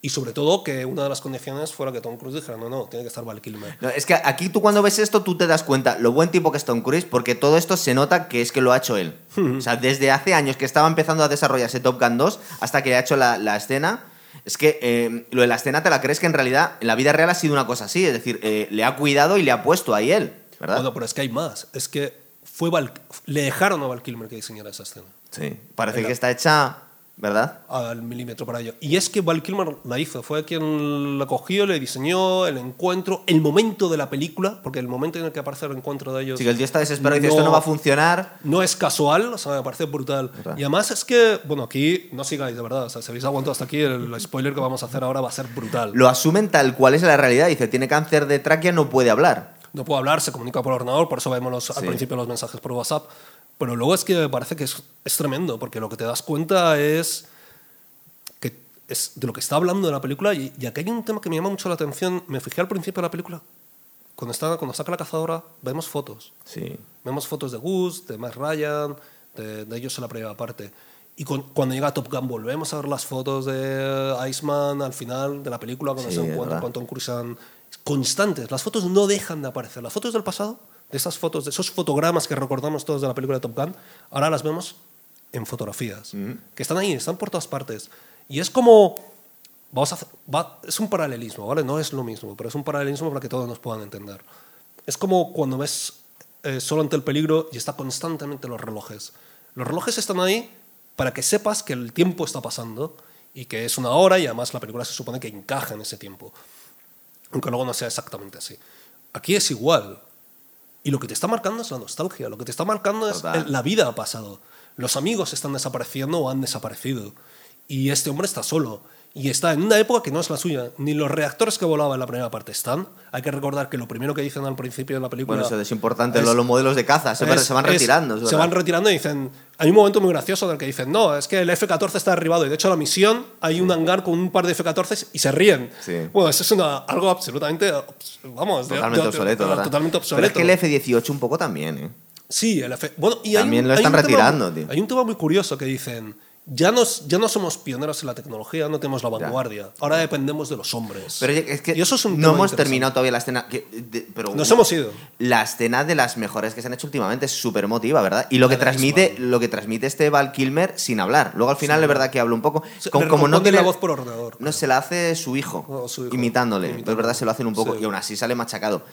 Y sobre todo que una de las condiciones fuera que Tom Cruise dijera, no, no, tiene que estar Val Kilmer. No, es que aquí tú cuando ves esto, tú te das cuenta lo buen tipo que es Tom Cruise, porque todo esto se nota que es que lo ha hecho él. o sea, desde hace años que estaba empezando a desarrollarse Top Gun 2 hasta que ha hecho la, la escena. Es que eh, lo de la escena te la crees que en realidad en la vida real ha sido una cosa así. Es decir, eh, le ha cuidado y le ha puesto ahí él, ¿verdad? Bueno, pero es que hay más. Es que fue Val- le dejaron a Val Kilmer que diseñara esa escena. sí. Parece Venga. que está hecha, ¿verdad? al milímetro para ello. Y es que Val Kilmer la hizo, fue quien la cogió, le diseñó el encuentro, el momento de la película, porque el momento en el que aparece el encuentro de ellos Sí, que el tío está desesperado y dice, No. esto no va a funcionar. no es casual, o sea, me parece brutal. Y además es que, bueno, aquí no sigáis, de verdad, o sea, si habéis aguantado hasta aquí, el spoiler que vamos a hacer ahora va a ser brutal. Lo asumen tal cual es la realidad. Dice, tiene cáncer de tráquea, no puede hablar. No puedo hablar, se comunica por ordenador, por eso vemos los- al Sí. principio los mensajes por WhatsApp. Pero luego es que me parece que es, es tremendo, porque lo que te das cuenta es que es de lo que está hablando de la película. Y, y aquí hay un tema que me llama mucho la atención. Me fijé al principio de la película. Cuando, está, cuando saca la cazadora, vemos fotos. Sí. Vemos fotos de Gus, de Matt Ryan, de, de ellos en la primera parte. Y con- cuando llega Top Gun volvemos a ver las fotos de Iceman al final de la película, cuando Sí, se encuentra con Tom Cruise. Constantes. Las fotos no dejan de aparecer. Las fotos del pasado, de esas fotos, de esos fotogramas que recordamos todos de la película de Top Gun, ahora las vemos en fotografías. Que están ahí, están por todas partes. Y es como... Vamos a va- es un paralelismo, ¿vale? No es lo mismo, pero es un paralelismo para que todos nos puedan entender. Es como cuando ves eh, solo ante el peligro y está constantemente los relojes. Los relojes están ahí para que sepas que el tiempo está pasando y que es una hora y además la película se supone que encaja en ese tiempo. Aunque luego no sea exactamente así. Aquí es igual. Y lo que te está marcando es la nostalgia. Lo que te está marcando es el- la vida ha pasado. Los amigos están desapareciendo o han desaparecido. Y este hombre está solo. Y está en una época que no es la suya. Ni los reactores que volaban en la primera parte están. Hay que recordar que lo primero que dicen al principio de la película. Bueno, eso es importante. es- lo- los modelos de caza se, es- se van retirando. es se van retirando y dicen. Hay un momento muy gracioso en el que dicen: No, es que el F-14 está derribado. Y de hecho, la misión hay un hangar con un par de F-14 y se ríen. Sí. Bueno, eso es una- algo absolutamente. Vamos, de- Totalmente de- obsoleto, ¿verdad? Totalmente Pero obsoleto. es que el F-18 un poco también, ¿eh? Sí, el F. Bueno, y hay También un- lo hay están tema retirando, muy- tío. Hay un tema muy curioso que dicen. Ya, nos, ya no somos pioneros en la tecnología, no tenemos la vanguardia. Ahora dependemos de los hombres. Pero es que Y eso es un no hemos terminado todavía la escena. que- de- pero Nos hemos ido. La escena de las mejores que se han hecho últimamente es súper emotiva, ¿verdad? Y lo que transmite, lo que transmite este Val Kilmer sin hablar. Luego al final es verdad que habla un poco. Se- Como, como no tiene la voz por ordenador. No, se la hace su hijo, Oh, su hijo, imitándole. imitando. Es verdad, se lo hacen un poco Sí. y aún así sale machacado.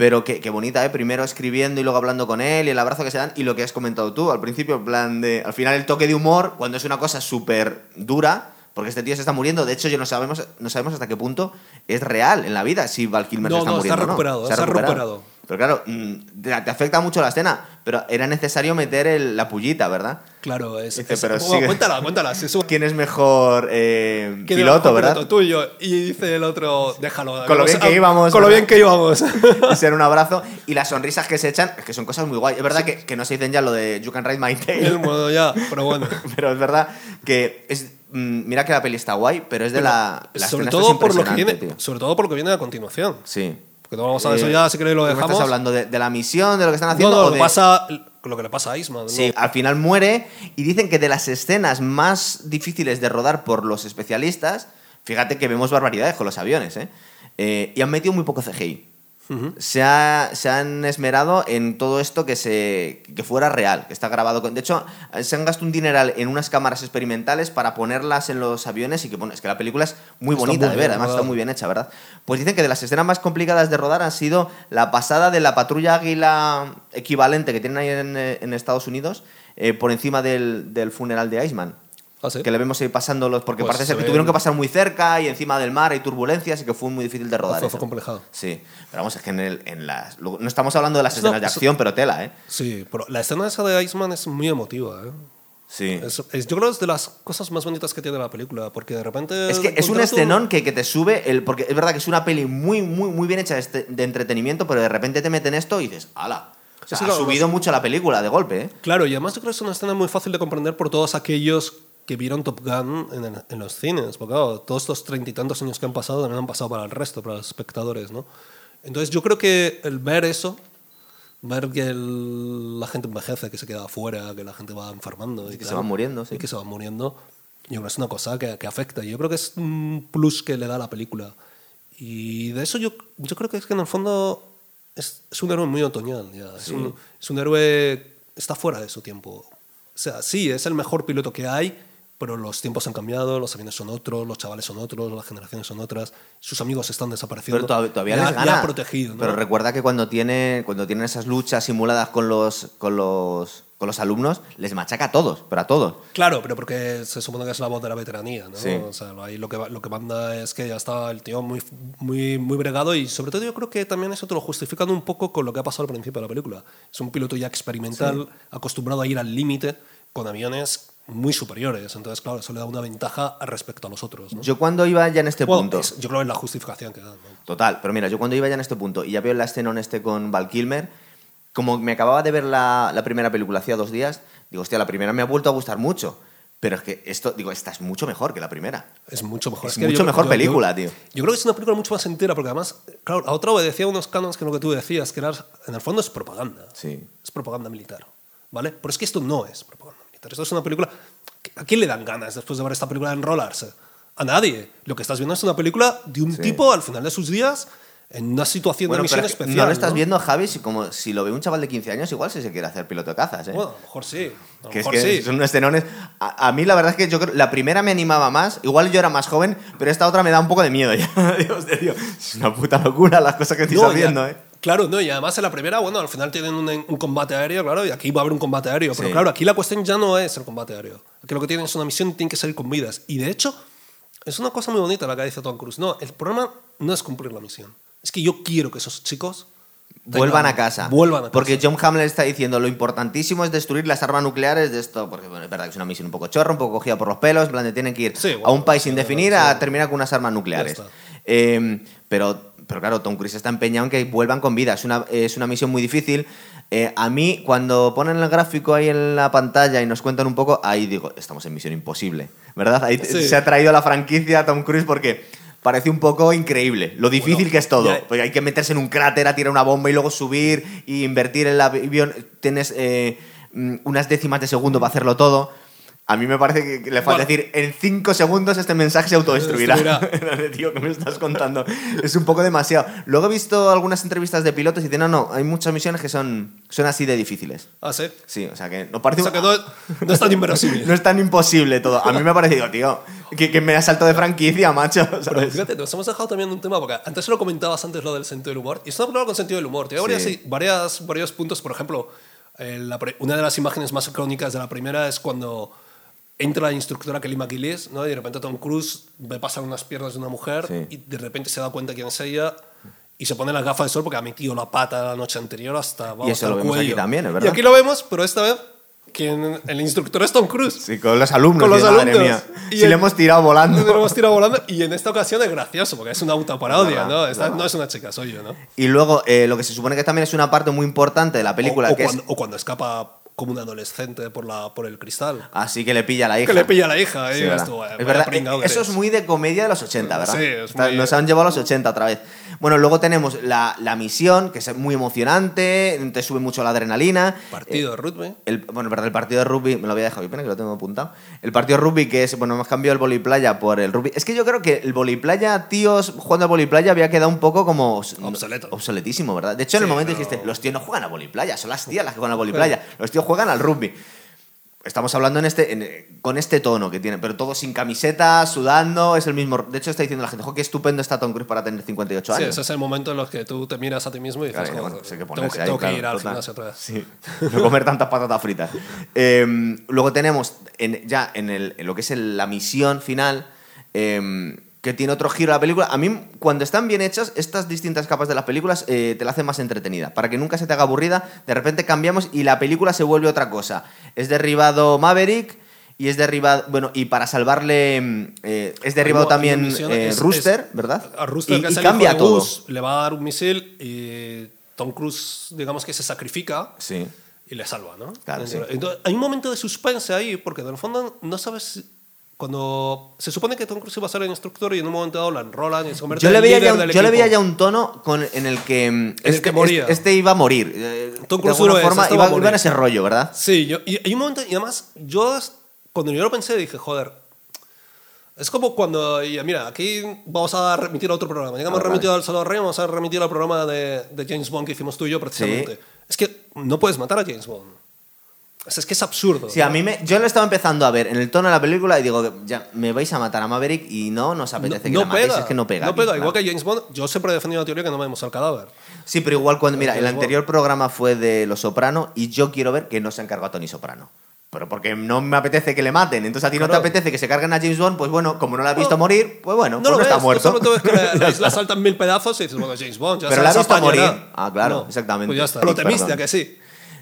Pero qué, qué bonita, ¿eh? Primero escribiendo y luego hablando con él y el abrazo que se dan y lo que has comentado tú al principio, en plan de... Al final el toque de humor, cuando es una cosa súper dura, porque este tío se está muriendo. De hecho, yo no sabemos, no sabemos hasta qué punto es real en la vida si Val Kilmer No, se está no, está muriendo. o no. recuperado, se ha recuperado. Pero claro, mm, te, afecta mucho la escena, pero era necesario meter el- la pullita, ¿verdad? Claro, es. Dice, es- pero sigue- cuéntala, cuéntala. si ¿Quién es mejor eh, ¿Quién era piloto, verdad? piloto, Tú y yo. Y dice el otro, déjalo. Con lo bien que íbamos, Con lo bien que íbamos. y ser un abrazo. Y las sonrisas que se echan, es que son cosas muy guay. Es verdad que, que no se dicen ya lo de You can ride my El tail. modo ya, pero bueno. pero es verdad que es. mm, Mira que la peli está guay, pero es de la. la sobre todo por lo que viene, tío. sobre todo por lo que viene a continuación. Sí. Porque no vamos a ver eso Eh, ya, si queréis lo ¿tú me dejamos. estás hablando de, de la misión, de lo que están haciendo? no, o lo, de- que pasa, lo que le pasa a Isma. ¿no? Sí, al final muere y dicen que de las escenas más difíciles de rodar por los especialistas, fíjate que vemos barbaridades con los aviones, ¿eh? Eh, y han metido muy poco CGI. Se, ha- se han esmerado en todo esto que, se, que fuera real, que está grabado. con- De hecho, se han gastado un dineral en unas cámaras experimentales para ponerlas en los aviones y que, bueno, es que la película es muy Está bonita muy de ver, bien además está muy bien hecha, ¿verdad? Pues dicen que de las escenas más complicadas de rodar han sido la pasada de la patrulla águila equivalente que tienen ahí en, eh, en Estados Unidos eh, por encima del, del funeral de Iceman. Ah, sí. Que le vemos ahí pasando los. Porque Pues parece se ser que tuvieron que pasar muy cerca y encima del mar hay turbulencias y que fue muy difícil de rodar. Fue- fue complejado. Sí, pero vamos, es que en, el, en las. No estamos hablando de las No, escenas de eso- acción, pero tela, ¿eh? Sí, pero la escena esa de Iceman es muy emotiva. ¿eh? Sí. Es, es- yo creo que es de las cosas más bonitas que tiene la película, porque de repente... Es que es un escenón que, que te sube, el, porque es verdad que es una peli muy, muy, muy bien hecha de, este- de entretenimiento, pero de repente te meten esto y dices, ¡hala! O sea, Sí, ha claro, subido los- mucho la película de golpe, ¿eh? Claro, y además yo creo que es una escena muy fácil de comprender por todos aquellos que vieron Top Gun en, el- en los cines. Porque claro, todos estos treinta y tantos años que han pasado también han pasado para el resto, para los espectadores, ¿no? Entonces yo creo que el ver eso, ver que el- la gente envejece, que se queda afuera, que la gente va enfermando y, que tal, se van muriendo, sí. y que se van muriendo, Yo creo que es una cosa que, que afecta. Yo creo que es un plus que le da a la película. Y de eso yo, yo creo que es que en el fondo es, es un héroe muy otoñal. ya. Es, un, es un héroe está fuera de su tiempo. O sea, sí, es el mejor piloto que hay, pero los tiempos han cambiado, los aviones son otros, los chavales son otros, las generaciones son otras, sus amigos están desapareciendo. Pero todavía, les ya protegido. ¿no? Pero recuerda que cuando tiene cuando tienen esas luchas simuladas con los con los con los alumnos les machaca a todos, pero a todos. Claro, pero porque se supone que es la voz de la veteranía, ¿no? Sí. O sea, ahí lo que, lo que manda es que ya está el tío muy, muy, muy bregado y sobre todo yo creo que también eso te lo justifican un poco con lo que ha pasado al principio de la película. Es un piloto ya experimental, acostumbrado a ir al límite con aviones muy superiores. Entonces, claro, eso le da una ventaja respecto a los otros, ¿no? Yo cuando iba ya en este Bueno, punto, es- yo creo es la justificación que dan. ¿no? total, pero mira, yo cuando iba ya en este punto y ya veo la escena en este con Val Kilmer, como me acababa de ver la, la primera película hacía dos días, digo, hostia, la primera me ha vuelto a gustar mucho. Pero es que esto, digo, esta es mucho mejor que la primera. Es mucho mejor. Es que mucho yo- mejor yo- película, yo- tío. Yo creo que es una película mucho más entera, porque además, claro, a otra obedecía unos cánones que lo que tú decías, que era, en el fondo es propaganda. Sí. Es propaganda militar. ¿Vale? Pero es que esto no es propaganda militar. Esto es una película. ¿A quién le dan ganas después de ver esta película de enrolarse? A nadie. Lo que estás viendo es una película de un Sí. tipo al final de sus días en una situación Bueno, de misión es que especial. no lo estás ¿no? viendo, Javi, si como si lo ve un chaval de 15 años, igual si se quiere hacer piloto de cazas, ¿eh? Bueno, a lo mejor sí. A lo que es mejor que sí. son unos escenones. A, a mí la verdad es que yo creo, la primera me animaba más. Igual yo era más joven, pero esta otra me da un poco de miedo ya. Dios de Dios, es una puta locura las cosas que estoy No, ¿eh? Claro, no, y además en la primera, bueno, al final tienen un, un combate aéreo, claro, y aquí va a haber un combate aéreo. Pero Sí. claro, aquí la cuestión ya no es el combate aéreo. Aquí lo que tienen es una misión y tienen que salir con vidas. Y de hecho, es una cosa muy bonita la que dice Tom Cruise. No, el problema no es cumplir la misión. Es que yo quiero que esos chicos Vuelvan a casa. Vuelvan a casa. Porque John Hamlet está diciendo lo importantísimo es destruir las armas nucleares de esto. Porque bueno, es verdad que es una misión un poco chorra, un poco cogida por los pelos. En plan, de tienen que ir Sí, a bueno, un país sin definir a terminar con unas armas nucleares. Eh, pero, pero claro, Tom Cruise está empeñado en que vuelvan con vida. Es una, es una misión muy difícil. Eh, a mí, cuando ponen el gráfico ahí en la pantalla y nos cuentan un poco, ahí digo, estamos en misión imposible. ¿Verdad? Ahí Sí. se ha traído la franquicia a Tom Cruise porque parece un poco increíble. Lo difícil Bueno, que es todo. ya- Porque hay que meterse en un cráter a tirar una bomba y luego subir y invertir el avión. Tienes eh, mm, unas décimas de segundo para hacerlo todo. A mí me parece que- le falta Bueno. decir, en cinco segundos este mensaje se autodestruirá. Destruirá. Tío, ¿qué me estás contando? es un poco demasiado. Luego he visto algunas entrevistas de pilotos y dicen, no, no, hay muchas misiones que son, son así de difíciles. Ah, sí. Sí, o sea que nos parece O sea que no, no es tan inverosímil. no es tan imposible todo. A mí me ha parecido, tío, que, que me ha saltado de franquicia, macho. Pero ¿sabes? fíjate, nos hemos dejado también un tema, porque antes lo comentabas antes lo del sentido del humor, y es una película con sentido del humor. Tiene Sí. varias, varios puntos, por ejemplo, eh, la una de las imágenes más icónicas de la primera es cuando entra la instructora Kelly McGillis, ¿no? y de repente Tom Cruise ve pasar unas piernas de una mujer Sí. y de repente se da cuenta quién es ella y se pone las gafas de sol porque ha metido la pata la noche anterior hasta, vamos, Y eso hasta lo el vemos aquí también, ¿es Y verdad? aquí lo vemos, pero esta vez quien el instructor es Tom Cruise. Sí, con los alumnos. Con los madre alumnos. mía. Y Si el- le hemos tirado volando. Nos hemos tirado volando y en esta ocasión es gracioso porque es una autoparodia, Verdad, ¿no? Esta verdad. no es una chica, soy yo, ¿no? Y luego, eh, lo que se supone que también es una parte muy importante de la película, o, o que cuando, es... o cuando escapa como un adolescente por, la, por el cristal. Así que le pilla a la hija. Que le pilla a la hija. Pringao que eso es muy de comedia de los 80, ¿verdad? Sí, es muy- Nos han llevado a los 80 otra vez. Bueno, luego tenemos la, la misión, que es muy emocionante, te sube mucho la adrenalina. Partido de rugby. El, bueno, verdad, el partido de rugby, me lo había dejado, pena que lo tengo apuntado. El partido de rugby, que es, bueno, hemos cambiado el voliplaya por el rugby. Es que yo creo que el voliplaya, tíos, jugando al voliplaya había quedado un poco como... Obsoleto. Obsoletísimo, ¿verdad? De hecho, en el momento pero- dijiste, los tíos no juegan a voliplaya, son las tías las que juegan a voliplaya. Los tíos juegan al rugby. Estamos hablando en este, en- con este tono que tiene, pero todo sin camiseta, sudando, es el mismo. De hecho, está diciendo la gente, jo, qué estupendo está Tom Cruise para tener 58 Sí, años. ese es el momento en los que tú te miras a ti mismo y dices, Claro, "Joder, bueno, pues que tengo, ponerse que, ahí, tengo que claro, ir al total. gimnasio otra vez. Sí, no comer tantas patatas fritas. Eh, luego tenemos en- ya en, el- en lo que es el- la misión final, eh, que tiene otro giro la película. A mí, cuando están bien hechas, estas distintas capas de las películas eh, te la hacen más entretenida. Para que nunca se te haga aburrida, de repente cambiamos y la película se vuelve otra cosa. Es derribado Maverick. Y es derribado, bueno, y para salvarle, mm, eh, es derribado también eh, es- Rooster, es- ¿verdad? A Rooster, y, que cambia todo. Gus, le va a dar un misil y Tom Cruise, digamos que se sacrifica Sí. y le salva, ¿no? Claro, sí. Entonces, hay un momento de suspense ahí, porque en el fondo no sabes. Cuando se supone que Tom Cruise iba a ser el instructor y en un momento dado la enrolan y se convierte Yo en le, veía líder ya un, del yo le veía ya un tono con, en el que mm, el este, que moría. este- este iba a morir. Eh, Tom de Cruise alguna forma iba, a morir. iba en ese rollo, ¿verdad? Sí, yo, y hay un momento, y además, yo cuando yo lo pensé dije, joder, Es como cuando, y mira, aquí vamos a remitir a otro programa. Ya que hemos Ah, vale. remitido al Salón Rey, vamos a remitir al programa de, de James Bond que hicimos tú y yo precisamente. Es que no puedes matar a James Bond. O sea, es que es absurdo. Sí, a mí me, yo lo estaba empezando a ver en el tono de la película y digo, ya, me vais a matar a Maverick y no nos apetece que la matéis, es que no pega. No pega. claro. Igual que James Bond, yo siempre he defendido la teoría que no vemos al cadáver. Sí, pero igual cuando, mira, el anterior programa fue de Los Soprano y yo quiero ver que no se encargó a Tony Soprano. Pero porque no me apetece que le maten. Entonces a ti no te Claro. apetece que se carguen a James Bond, pues bueno, como no la has visto Bueno, morir, pues bueno, No pues lo no está ves, muerto. Solo tú ves que la, la Ya isla está. salta en mil pedazos y dices, bueno, James Bond, ya Pero la has visto morir. Ah, claro, exactamente. Pues ya está. Lo temiste, perdón. ¿a que sí?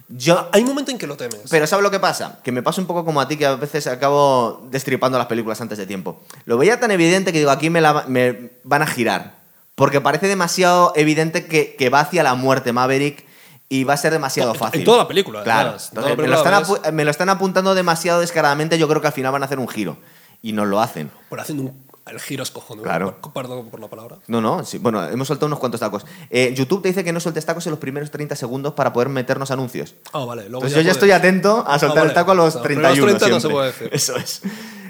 Yo, Hay un momento en que lo temes. Pero ¿sabes lo que pasa? Que me pasa un poco como a ti, que a veces acabo destripando las películas antes de tiempo. Lo veía tan evidente que digo, aquí me, la- me van a girar. Porque parece demasiado evidente que, que va hacia la muerte Maverick y va a ser demasiado En- fácil. en toda la película, Claro. Entonces, la me, lo están apu- me lo están apuntando demasiado descaradamente. Yo creo que al final van a hacer un giro. Y nos lo hacen. Por haciendo un, el giro es cojonudo. Claro. Perdón por la palabra. No, no, sí. Bueno, hemos soltado unos cuantos tacos. Eh, YouTube te dice que no sueltes tacos en los primeros 30 segundos para poder meternos anuncios. Ah, vale. Luego Pues yo ya estoy atento a soltar Ah, vale. el taco a los Los 31. primeros 30 no se puede decir. Eso es.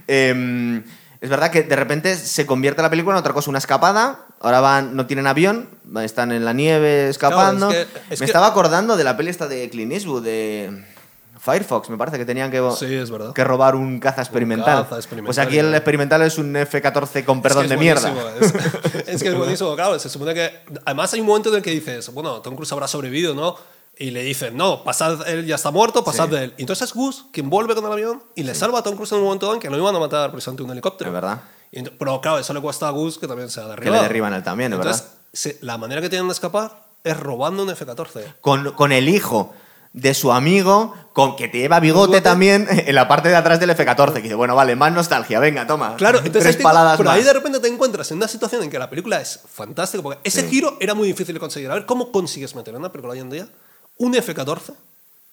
Eh, es verdad que de repente se convierte la película en otra cosa, una escapada. Ahora van, no tienen avión, están en la nieve escapando. Claro, es que- es me que- estaba acordando de la peli esta de Clint Eastwood, de Firefox, me parece que tenían que, Sí, es que robar un caza experimental. caza experimental, Pues aquí el experimental es un F-14 con perdón Es de que mierda. es buenísimo, Es, es que es buenísimo, claro. Se supone que. Además, hay un momento en el que dices, bueno, Tom Cruise habrá sobrevivido, ¿no? Y le dicen, no, pasad, él ya está muerto, pasad Sí. de él. Y entonces es Gus quien vuelve con el avión y le salva a Tom Cruise en un momento en que lo iban a matar precisamente un helicóptero. Es verdad. Y pero claro, eso le cuesta a Gus que también se ha Que derribado. le derriban a él también, es Entonces, verdad. se- la manera que tienen de escapar es robando un F-14. con, con el hijo de su amigo, con que te lleva bigote Bigote. también en la parte de atrás del F-14. Que dice, bueno, vale, más nostalgia, venga, toma. Claro, entonces Tres te- paladas pero más. ahí de repente te encuentras en una situación en que la película es fantástica, porque ese Sí. giro era muy difícil de conseguir. A ver, ¿cómo consigues meter en una película hoy en día un F-14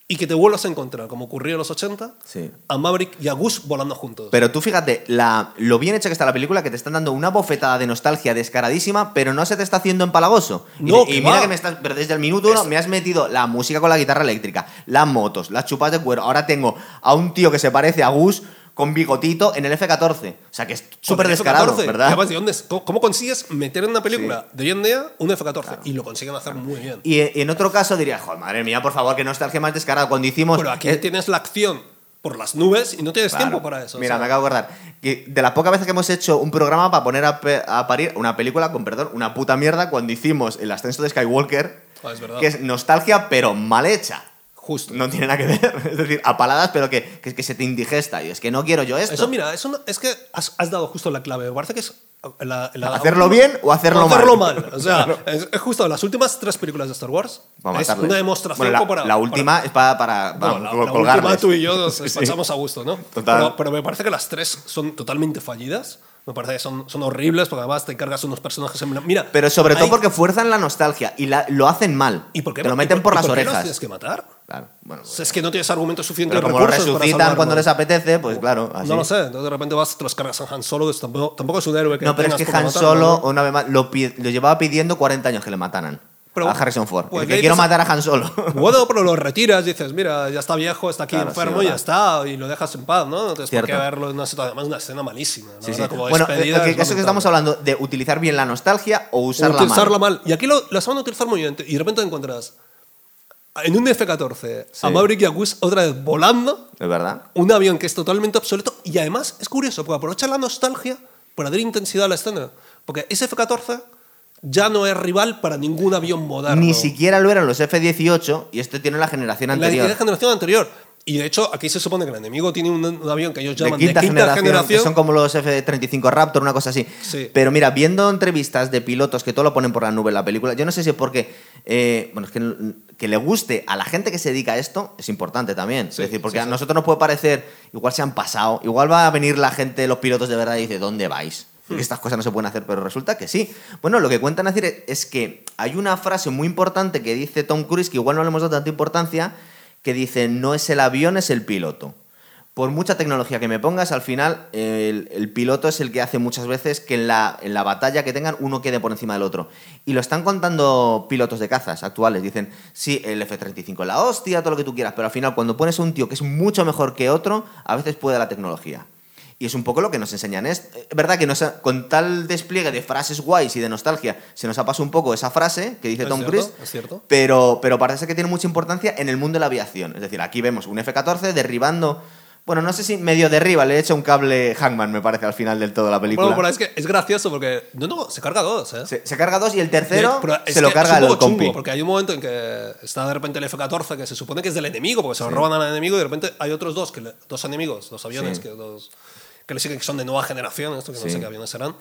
y que te vuelvas a encontrar, como ocurrió en los 80, Sí. a Maverick y a Gus volando juntos? Pero tú fíjate, la, lo bien hecha que está la película, que te están dando una bofetada de nostalgia descaradísima, pero no se te está haciendo empalagoso. Y, No, que y mira que me estás. Pero desde el minuto uno me has metido la música con la guitarra eléctrica, las motos, las chupas de cuero. Ahora tengo a un tío que se parece a Gus con bigotito en el F-14. O sea que es súper descarado, F-14. ¿verdad? Y además, ¿de dónde es? ¿Cómo, consigues meter en una película de hoy en día un F-14? Y lo consiguen hacer muy bien. Y, y en otro caso diría, joder, madre mía, por favor, que nostalgia más descarada. Cuando hicimos. Pero aquí eh, tienes la acción por las nubes y no tienes Claro. tiempo para eso. o Mira, sea. me acabo de acordar. Que de las pocas veces que hemos hecho un programa para poner a, pe- a parir una película, con perdón, una puta mierda, cuando hicimos el ascenso de Skywalker, Ah, es que es nostalgia, pero mal hecha. Justo. No tiene nada que ver. Es decir, a paladas, pero que, que, que se te indigesta. Y es que no quiero yo esto. Eso, mira, eso no- es que has, has dado justo la clave. Me parece que es. la- la- ¿Hacerlo bien o hacerlo hacerlo mal? mal. O sea, es, es justo las últimas tres películas de Star Wars. Para es una demostración Bueno, la, para. la última es para, para, para- para bueno, la, última tú y yo nos Sí. despachamos a gusto, ¿no? Total. Pero, pero me parece que las tres son totalmente fallidas. Me parece que son, son horribles porque además te encargas unos personajes en. Mira. Pero sobre todo hay- porque fuerzan la nostalgia y la- lo hacen mal. ¿Y por qué? Te lo ¿Y meten por, y las qué los orejas. tienes que matar? Claro, bueno. Sea, es que no tienes argumentos suficientes Pero como lo recursos para resucitan cuando les apetece, pues claro, así. No lo sé, entonces de repente vas, te los cargas en Han Solo, que tampoco, tampoco es un héroe que No, pero es que Han matarlo, Solo, ¿no? una vez más, lo, lo llevaba pidiendo 40 años que le mataran. Pero- a Harrison Ford. pues que quiero matar a Han Solo. Bueno, pero lo retiras, dices, mira, ya está viejo, está aquí Claro, enfermo sí, y ya está, y lo dejas en paz, ¿no? Entonces, ¿por qué verlo en una situación? Además, una escena malísima, ¿no? Sí, sí. Como Bueno, despedida, eh, que- es que estamos hablando de utilizar bien la nostalgia o usarla, utilizarla mal. mal. Y aquí lo, la saben utilizar muy bien. Y de repente encuentras en un F-14 Sí. a Maverick y a otra vez volando, Es verdad. un avión que es totalmente obsoleto. Y además es curioso, porque aprovecha la nostalgia para dar intensidad a la escena. Porque ese F-14 ya no es rival para ningún avión moderno. Ni siquiera lo eran los F-18 y este tiene la generación la anterior. la generación anterior. Y de hecho, aquí se supone que el enemigo tiene un, un avión que ellos de llaman quinta, de quinta generación, generación. que son como los F-35 Raptor, una cosa así. Sí. Pero mira, viendo entrevistas de pilotos que todo lo ponen por la nube en la película, yo no sé si es porque, eh, bueno, es que, que le guste a la gente que se dedica a esto es importante también. Sí, es decir, porque sí, a nosotros nos puede parecer, igual se han pasado, igual va a venir la gente, los pilotos de verdad y dice, ¿dónde vais? Hmm. Que estas cosas no se pueden hacer, pero resulta que sí. Bueno, lo que cuentan decir es que hay una frase muy importante que dice Tom Cruise, que igual no le hemos dado tanta importancia, que dice, no es el avión, es el piloto. Por mucha tecnología que me pongas, al final el, piloto es el que hace muchas veces que en la, en la batalla que tengan uno quede por encima del otro. Y lo están contando pilotos de cazas actuales. Dicen, sí, el F-35 es la hostia, todo lo que tú quieras, pero al final cuando pones a un tío que es mucho mejor que otro, a veces puede la tecnología. Y es un poco lo que nos enseñan. Es verdad que nos ha- con tal despliegue de frases guays y de nostalgia, se nos ha pasado un poco esa frase que dice Es Tom cierto, Cruise. es cierto. Pero, pero parece que tiene mucha importancia en el mundo de la aviación. Es decir, aquí vemos un F-14 derribando. Bueno, no sé si medio derriba, le echa un cable Hangman, me parece, al final del todo la película. Bueno, pero es que es gracioso porque. No, no, se carga dos, ¿eh? se, se carga dos y el tercero se lo que carga es un el chungo, compi. porque hay un momento en que está de repente el F-14 que se supone que es del enemigo, porque se lo roban al enemigo y de repente hay otros dos, que le- dos enemigos, dos aviones Sí. que, dos, que le siguen que son de nueva generación, esto que no Sí. sé qué aviones serán.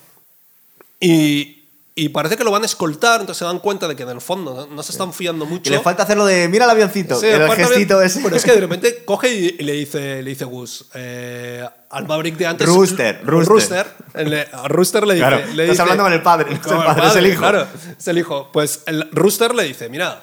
Y, y parece que lo van a escoltar, entonces se dan cuenta de que en el fondo no, no se están fiando mucho. Que le falta hacerlo de mira el avioncito, Sí, el gestito de- ese. Pero es que de repente coge y, y le dice, le dice Gus, eh, al Maverick de antes. Rooster, Rooster. Rooster, le- a Rooster le dice. Claro, le estás dice- hablando con el padre, no es el con padre, es el hijo. Claro, es el hijo. Pues el Rooster le dice, mira.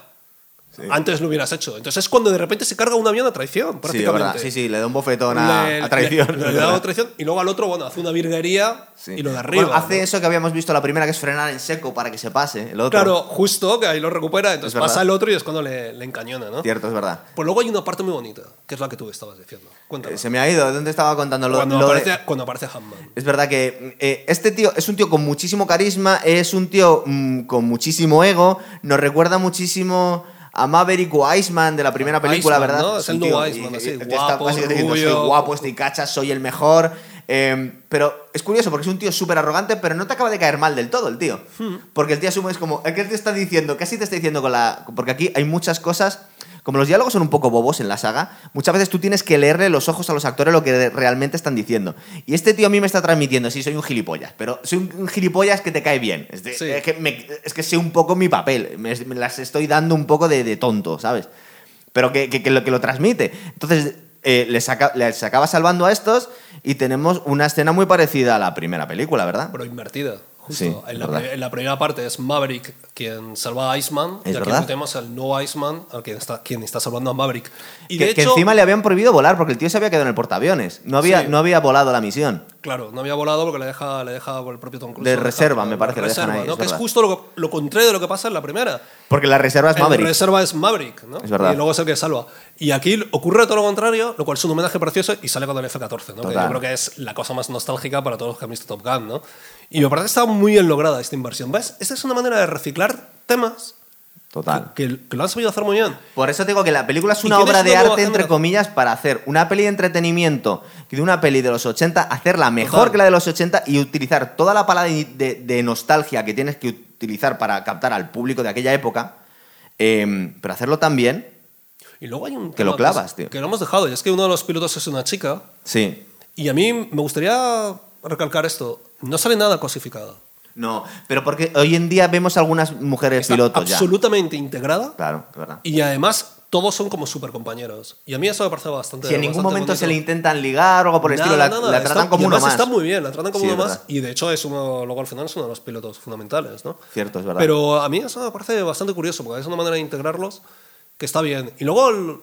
Antes lo hubieras hecho. Entonces es cuando de repente se carga un avión a traición, Sí, de prácticamente. verdad. Sí, sí, le da un bofetón a, Le- a traición. le- es le da una traición y luego al otro, bueno, hace una virguería Sí. y lo de arriba. Bueno, hace ¿no? eso que habíamos visto la primera, que es frenar en seco para que se pase. El otro. Claro, justo, que ahí lo recupera, entonces pasa el otro y es cuando le, le encañona, ¿no? Cierto, es verdad. Pues luego hay una parte muy bonita, que es la que tú estabas diciendo. Cuéntame. Eh, Se me ha ido. ¿Dónde estaba contando lo, cuando, lo de- aparece, cuando aparece Hammond. Es verdad que eh, este tío es un tío con muchísimo carisma, es un tío mm, con muchísimo ego, nos recuerda muchísimo a Maverick o Iceman de la primera película, Iceman, ¿verdad? ¿no? Es el un nuevo tío- Iceman, y- así, está guapo, diciendo, soy rubio". guapo, estoy cacha, soy el mejor. Eh, pero es curioso porque es un tío súper arrogante, pero no te acaba de caer mal del todo el tío. Hmm. Porque el tío asume es como, él te está diciendo, casi te está diciendo con la... Porque aquí hay muchas cosas, como los diálogos son un poco bobos en la saga, muchas veces tú tienes que leerle los ojos a los actores lo que realmente están diciendo. Y este tío a mí me está transmitiendo, sí, soy un gilipollas, pero soy un, gilipollas que te cae bien. Es, de- Sí. es que, me- es que sé un poco mi papel, me, me las estoy dando un poco de, de tonto, ¿sabes? Pero que, que- que lo, que lo transmite. Entonces, eh, les, saca- les acaba salvando a estos y tenemos una escena muy parecida a la primera película, ¿verdad? Pero invertida. Justo. Sí, en, la, en la primera parte es Maverick quien salva a Iceman. Es y aquí verdad. tenemos al nuevo Iceman, al quien está, quien está salvando a Maverick. Y que, de que hecho, encima le habían prohibido volar porque el tío se había quedado en el portaaviones. No había, Sí. no había volado la misión. claro, no había volado porque le deja, le deja el propio Tom Cruise. De reserva, me parece, le dejan reserva, ahí, ¿no? es Que es justo lo, lo contrario de lo que pasa en la primera. Porque la reserva es El Maverick. reserva es Maverick, ¿no? Es verdad. Y luego es el que salva. Y aquí ocurre todo lo contrario, lo cual es un homenaje precioso y sale con el F-14, ¿no? Que yo creo que es la cosa más nostálgica para todos los que han visto Top Gun, ¿no? Y me parece que está muy bien lograda esta inversión. ¿Ves? Esta es una manera de reciclar temas Total. que, que lo han sabido hacer muy bien. Por eso te digo que la película es ¿Y una obra de arte, entre comillas, para hacer una peli de entretenimiento de una peli de los 80, hacerla mejor Total. que la de los 80 y utilizar toda la pala de, de- de nostalgia que tienes que utilizar para captar al público de aquella época, eh, pero hacerlo tan bien. Y luego hay un Que lo tema clavas, tío. Que lo hemos dejado, y es que uno de los pilotos es una chica. Sí. Y a mí me gustaría recalcar esto. No sale nada cosificada. No, pero porque hoy en día vemos algunas mujeres Está pilotos ya. absolutamente integrada. Claro, es verdad. Y además, todos son como super compañeros. Y a mí eso me parece bastante. Si en ningún momento se le bonito. intentan ligar o algo por el estilo, Nada, la, nada, la está- tratan como y uno más. Está muy bien, la tratan como Sí, uno más. Y de hecho, es uno, luego al final es uno de los pilotos fundamentales, ¿no? Cierto, es verdad. Pero a mí eso me parece bastante curioso, porque es una manera de integrarlos que está bien. Y luego el,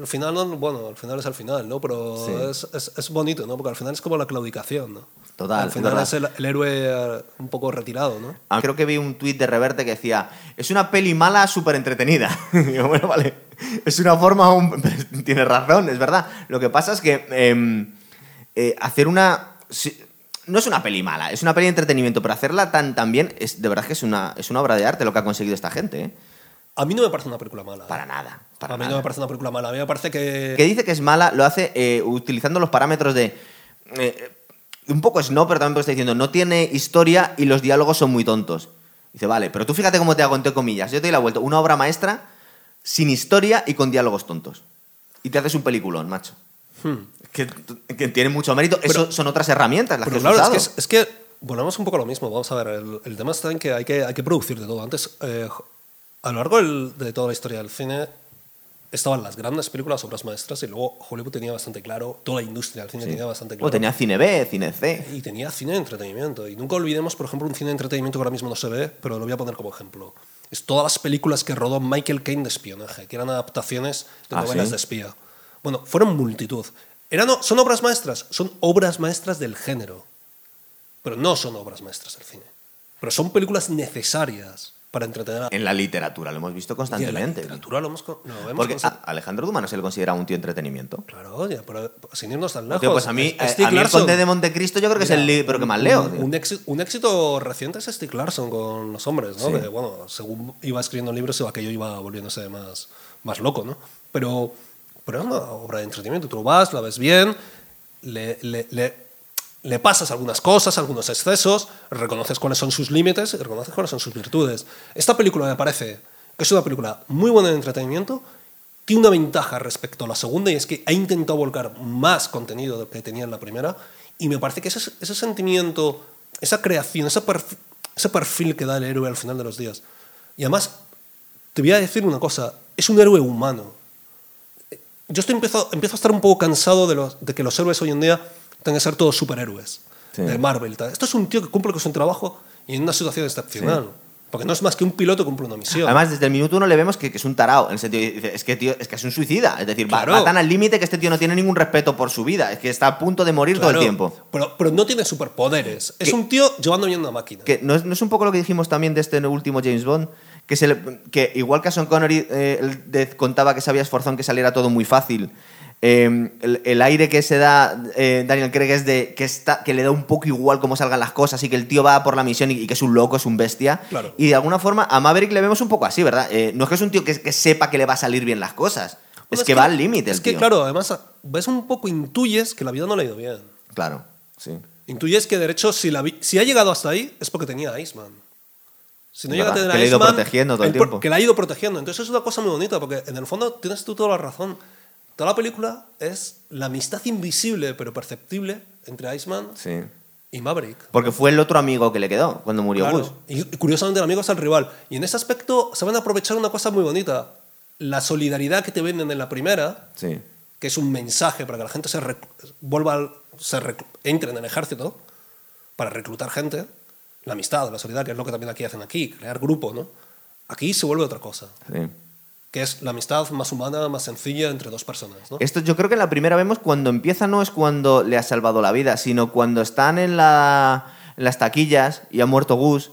el final, no- bueno, al final es al final, ¿no? Pero Sí. es, es, es bonito, ¿no? Porque al final es como la claudicación, ¿no? Total, Al final verdad. es el, el héroe eh, un poco retirado, ¿no? Ah, Creo que vi un tuit de Reverte que decía, es una peli mala súper entretenida. Digo, bueno, vale. Es una forma... un- Tienes razón, es verdad. Lo que pasa es que em, eh, hacer una... si- No es una peli mala, es una peli de entretenimiento, pero hacerla tan, tan bien, es, de verdad que es una, es una obra de arte lo que ha conseguido esta gente. ¿eh? A mí no me parece una película mala. ¿eh? Para nada. Para a mí nada. no me parece una película mala. A mí me parece que... que dice que es mala lo hace eh, utilizando los parámetros de... eh, un poco no, pero también está diciendo, no tiene historia y los diálogos son muy tontos. Dice, vale, pero tú fíjate cómo te hago entre comillas. Yo te doy la vuelta. Una obra maestra sin historia y con diálogos tontos. Y te haces un peliculón, macho. Hmm. Que, que tiene mucho mérito. Eso son otras herramientas las Pero que claro, es que, es, es que volvemos un poco a lo mismo. Vamos a ver, el, el tema está en que hay que, hay que producir de todo. Antes, eh, a lo largo del- de toda la historia del cine, estaban las grandes películas, obras maestras, y luego Hollywood tenía bastante claro, toda la industria del cine tenía bastante claro. Bueno, tenía cine B, cine C. Y tenía cine de entretenimiento. Y nunca olvidemos, por ejemplo, un cine de entretenimiento que ahora mismo no se ve, pero lo voy a poner como ejemplo. Es todas las películas que rodó Michael Caine de espionaje, que eran adaptaciones de Ah, novelas ¿sí? de espía. Bueno, fueron multitud. Eran, ¿Son obras maestras? Son obras maestras del género. Pero no son obras maestras del cine. Pero son películas necesarias para entretener a En la literatura lo hemos visto y en la constantemente. literatura lo, hemos, lo vemos Porque a- Alejandro Dumas no se le considera un tío entretenimiento. Claro, ya, pero sin irnos tan lejos. Tío, pues a mí, Es- eh, a mí el. Conde de Montecristo yo creo que es el Mira, libro que más leo. Un, un éxito, un éxito reciente es Stieg Larsson con los hombres, ¿no? Sí. Que, bueno, según iba escribiendo libros, aquello iba volviéndose más, más loco, ¿no? Pero, pero es una obra de entretenimiento. Tú vas, la ves bien, le, le, le, le pasas algunas cosas, algunos excesos, reconoces cuáles son sus límites y reconoces cuáles son sus virtudes. Esta película me parece que es una película muy buena de entretenimiento, tiene una ventaja respecto a la segunda y es que ha intentado volcar más contenido del que tenía en la primera y me parece que ese, ese sentimiento, esa creación, ese perfil, ese perfil que da el héroe al final de los días. Y además, te voy a decir una cosa, es un héroe humano. Yo estoy empiezo, empiezo a estar un poco cansado de, los, de que los héroes hoy en día tengan que ser todos superhéroes Sí. de Marvel. tal. Esto es un tío que cumple con su trabajo y en una situación excepcional. Porque no es más que un piloto que cumple una misión. Además, desde el minuto uno le vemos que, que es un tarao. En el sentido, dice, es que, tío, es que es un suicida. Es decir, va- Claro. va, tan al límite que este tío no tiene ningún respeto por su vida. Es que está a punto de morir todo Claro, el tiempo. Pero, pero no tiene superpoderes. Es Que- un tío llevando bien una máquina. Que no es, no es un poco lo que dijimos también de este último James Bond, que, se le- que igual que a Sean Connery eh, contaba que se había esforzado en que saliera todo muy fácil, eh, el, el aire que se da eh, Daniel Craig es de que, está, que le da un poco igual cómo salgan las cosas y que el tío va por la misión y, y que es un loco, es un bestia. Claro. Y de alguna forma a Maverick le vemos un poco así, ¿verdad? Eh, no es que es un tío que, que sepa que le va a salir bien las cosas, Bueno, es, que, va al límite. Es el que, claro, además, ves un poco, intuyes que la vida no le ha ido bien. Claro, sí. Intuyes que, de hecho, si, la vi- si ha llegado hasta ahí, es porque tenía a Iceman. Si no llega a tener que a le ha ido protegiendo todo el por- tiempo. Que le ha ido protegiendo. Entonces es una cosa muy bonita, porque en el fondo tienes tú toda la razón. Toda la película es la amistad invisible, pero perceptible, entre Iceman sí. y Maverick. Porque fue el otro amigo que le quedó cuando murió Claro. Bush. Y, curiosamente el amigo es el rival. Y en ese aspecto se van a aprovechar una cosa muy bonita. La solidaridad que te venden en la primera, Sí. que es un mensaje para que la gente se vuelva, al- se entre en el ejército, para reclutar gente. La amistad, la solidaridad, que es lo que también aquí hacen aquí, crear grupo, ¿no? Aquí se vuelve otra cosa, sí. Que es la amistad más humana, más sencilla entre dos personas, ¿no? Esto yo creo que la primera vemos cuando empieza no es cuando le ha salvado la vida, sino cuando están en, la, en las taquillas y ha muerto Gus.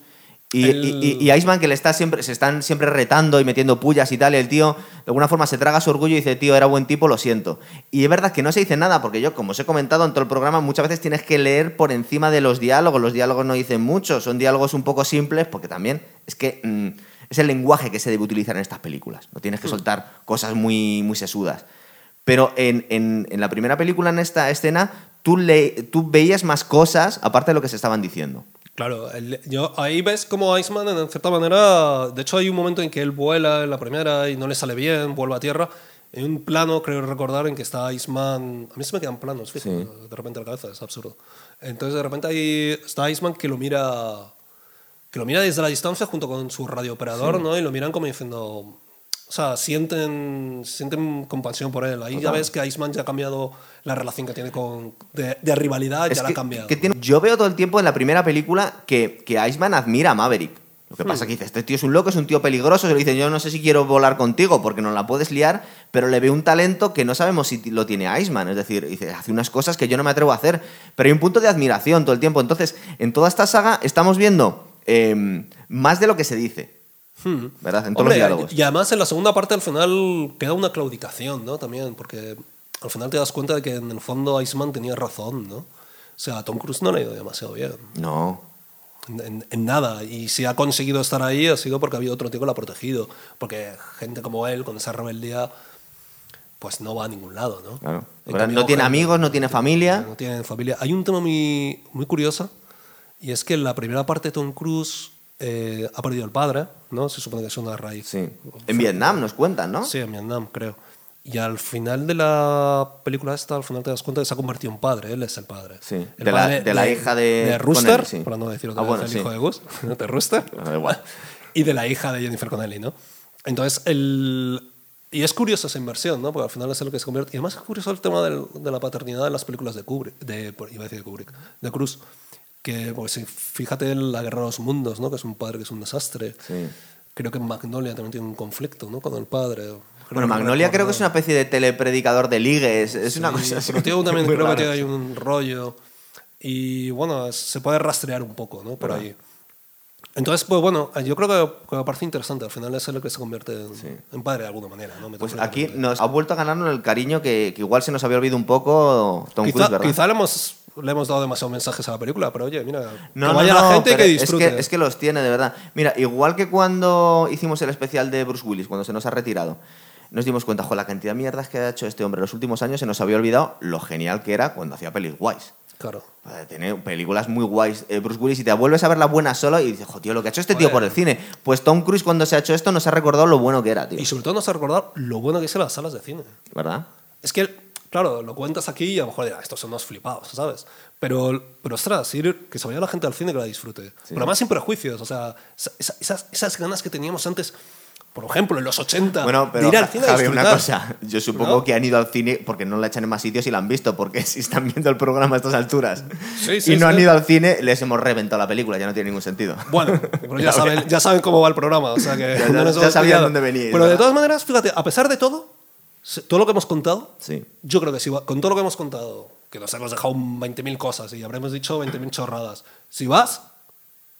Y, El- y- y Iceman que le está siempre, se están siempre retando y metiendo pullas y tal, y el tío de alguna forma se traga su orgullo y dice, tío, era buen tipo, lo siento. Y es verdad que no se dice nada, porque yo, como os he comentado en todo el programa, muchas veces tienes que leer por encima de los diálogos. Los diálogos no dicen mucho, son diálogos un poco simples, porque también es que mm, es el lenguaje que se debe utilizar en estas películas. No tienes que soltar cosas muy, muy sesudas. Pero en, en- en la primera película, en esta escena, tú, le, tú veías más cosas aparte de lo que se estaban diciendo. Claro, el- yo, ahí ves como Iceman, en cierta manera, de hecho hay un momento en que él vuela en la primera y no le sale bien, vuelve a tierra. Hay un plano, creo recordar, en que está Iceman. A mí se me quedan planos, fíjate, Sí. de repente la cabeza, es absurdo. Entonces, de repente ahí está Iceman que lo mira que lo mira desde la distancia junto con su radiooperador, ¿no? Y lo miran como diciendo. O sea, sienten, sienten compasión por él. Ahí ya ves que Iceman ya ha cambiado la relación que tiene con. de, de rivalidad, Es ya la ha cambiado. que tiene- yo veo todo el tiempo en la primera película que, que Iceman admira a Maverick. Lo que pasa es que dice, este tío es un loco, es un tío peligroso. Se le dice, yo no sé si quiero volar contigo porque no la puedes liar, pero le ve un talento que no sabemos si lo tiene Iceman. Es decir, dice, hace unas cosas que yo no me atrevo a hacer. Pero hay un punto de admiración todo el tiempo. Entonces, en toda esta saga estamos viendo eh, más de lo que se dice. Hmm. ¿Verdad? En todos Hombre, los diálogos. Y además en la segunda parte al final queda una claudicación, ¿no? También, porque al final te das cuenta de que en el fondo Iceman tenía razón, ¿no? O sea, a Tom Cruise no le ha ido demasiado bien. No. En, en- nada. Y si ha conseguido estar ahí ha sido porque ha habido otro tío que lo ha protegido. Porque gente como él, con esa rebeldía, pues no va a ningún lado, ¿no? Claro. Cambio, No tiene amigos, no tiene familia. no tiene familia. Hay un tema muy, muy curioso y es que en la primera parte Tom Cruise eh, ha perdido el padre, ¿no? Se supone que es una raíz. Sí. En Vietnam nos cuentan, ¿no? Sí, en Vietnam, creo. Y al final de la película esta, al final te das cuenta que se ha convertido en padre, él es el padre. Sí, El de la- padre de la hija de De Rooster, sí. para no decir otra Ah, vez bueno, el sí. hijo de Gus, de Rooster. Da igual. Y de la hija de Jennifer Connelly, ¿no? Entonces, el... Y es curiosa esa inversión, ¿no? Porque al final es lo que se convierte. Y además es curioso el tema del- de la paternidad en las películas de Kubrick, de, iba a decir de Kubrick, de Cruz. Que, pues, sí, fíjate en La Guerra de los Mundos, ¿no? Que es un padre que es un desastre. Sí. Creo que Magnolia también tiene un conflicto, ¿no? Con el padre. Bueno, Magnolia creo que es una especie de telepredicador de ligues. Es una Sí, cosa así. Pero tío también creo que rara. tiene ahí un rollo. Y bueno, se puede rastrear un poco, ¿no? Por ahí. Entonces, pues bueno, yo creo que, que me parece interesante. Al final es el que se convierte en, en padre de alguna manera. ¿no? Pues aquí nos ha vuelto a ganarnos el cariño que, que igual se nos había olvidado un poco Tom quizá, Cruise, ¿verdad? quizá le, hemos, le hemos dado demasiados mensajes a la película, pero oye, mira, No, que vaya no, la gente que es disfrute. que, es que los tiene, de verdad. Mira, igual que cuando hicimos el especial de Bruce Willis, cuando se nos ha retirado, nos dimos cuenta, con la cantidad de mierdas que ha hecho este hombre en los últimos años, se nos había olvidado lo genial que era cuando hacía pelis guays. Claro. Tiene películas muy guays. eh, Bruce Willis, y te vuelves a ver la buena solo y dices, joder, tío, lo que ha hecho este tío por el cine. Pues Tom Cruise, cuando se ha hecho esto, nos ha recordado lo bueno que era, tío. Y sobre todo nos ha recordado lo bueno que es en las salas de cine. ¿Verdad? Es que, claro, lo cuentas aquí y a lo mejor dirás, estos son unos flipados, ¿sabes? Pero, pero ostras, ir, que se vaya la gente al cine que la disfrute. Pero además sin prejuicios, o sea, esa- esa- esas, esas ganas que teníamos antes, por ejemplo, en los 80, Bueno, de pero ir al cine a Javi, una cosa. Yo supongo ¿No? que han ido al cine porque no la echan en más sitios y la han visto, porque si están viendo el programa a estas alturas Sí, sí, y no sí. han ido al cine, les hemos reventado la película, ya no tiene ningún sentido. Bueno, pero ya saben, ya saben cómo va el programa, o sea que Ya- sabían dónde veníais, Pero de todas maneras, fíjate, a pesar de todo, todo lo que hemos contado, Sí. yo creo que si va- con todo lo que hemos contado, que nos hemos dejado 20.000 cosas y habremos dicho 20.000 chorradas, si vas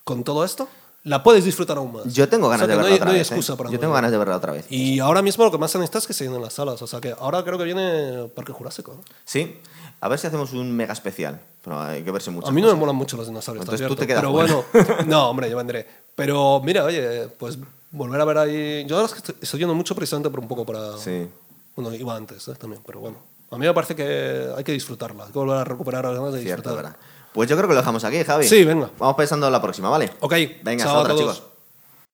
con todo esto, la puedes disfrutar aún más. Yo tengo O ganas sea de verla no hay, otra no hay vez. ¿eh? excusa para Yo tengo ganas de verla otra vez. Y ahora mismo lo que más se necesita es que se llenen las salas. O sea que ahora creo que viene Parque Jurásico. ¿no? Sí. A ver si hacemos un mega especial. Pero hay que verse mucho. A mí no me molan mucho los dinosaurios. Entonces tú te quedas Pero bueno, no, hombre, yo vendré. Pero mira, oye, pues volver a ver ahí. Yo ahora es que estoy, estoy yendo mucho precisamente por un poco para. Sí. Bueno, iba antes ¿eh? también, pero bueno. A mí me parece que hay que disfrutarla. Hay que volver a recuperar las ganas de Cierto, disfrutar. ¿verdad? Pues yo creo que lo dejamos aquí, Javi. Sí, venga. Vamos pensando en la próxima, ¿vale? Ok, Venga, chao hasta a otra, todos. chicos.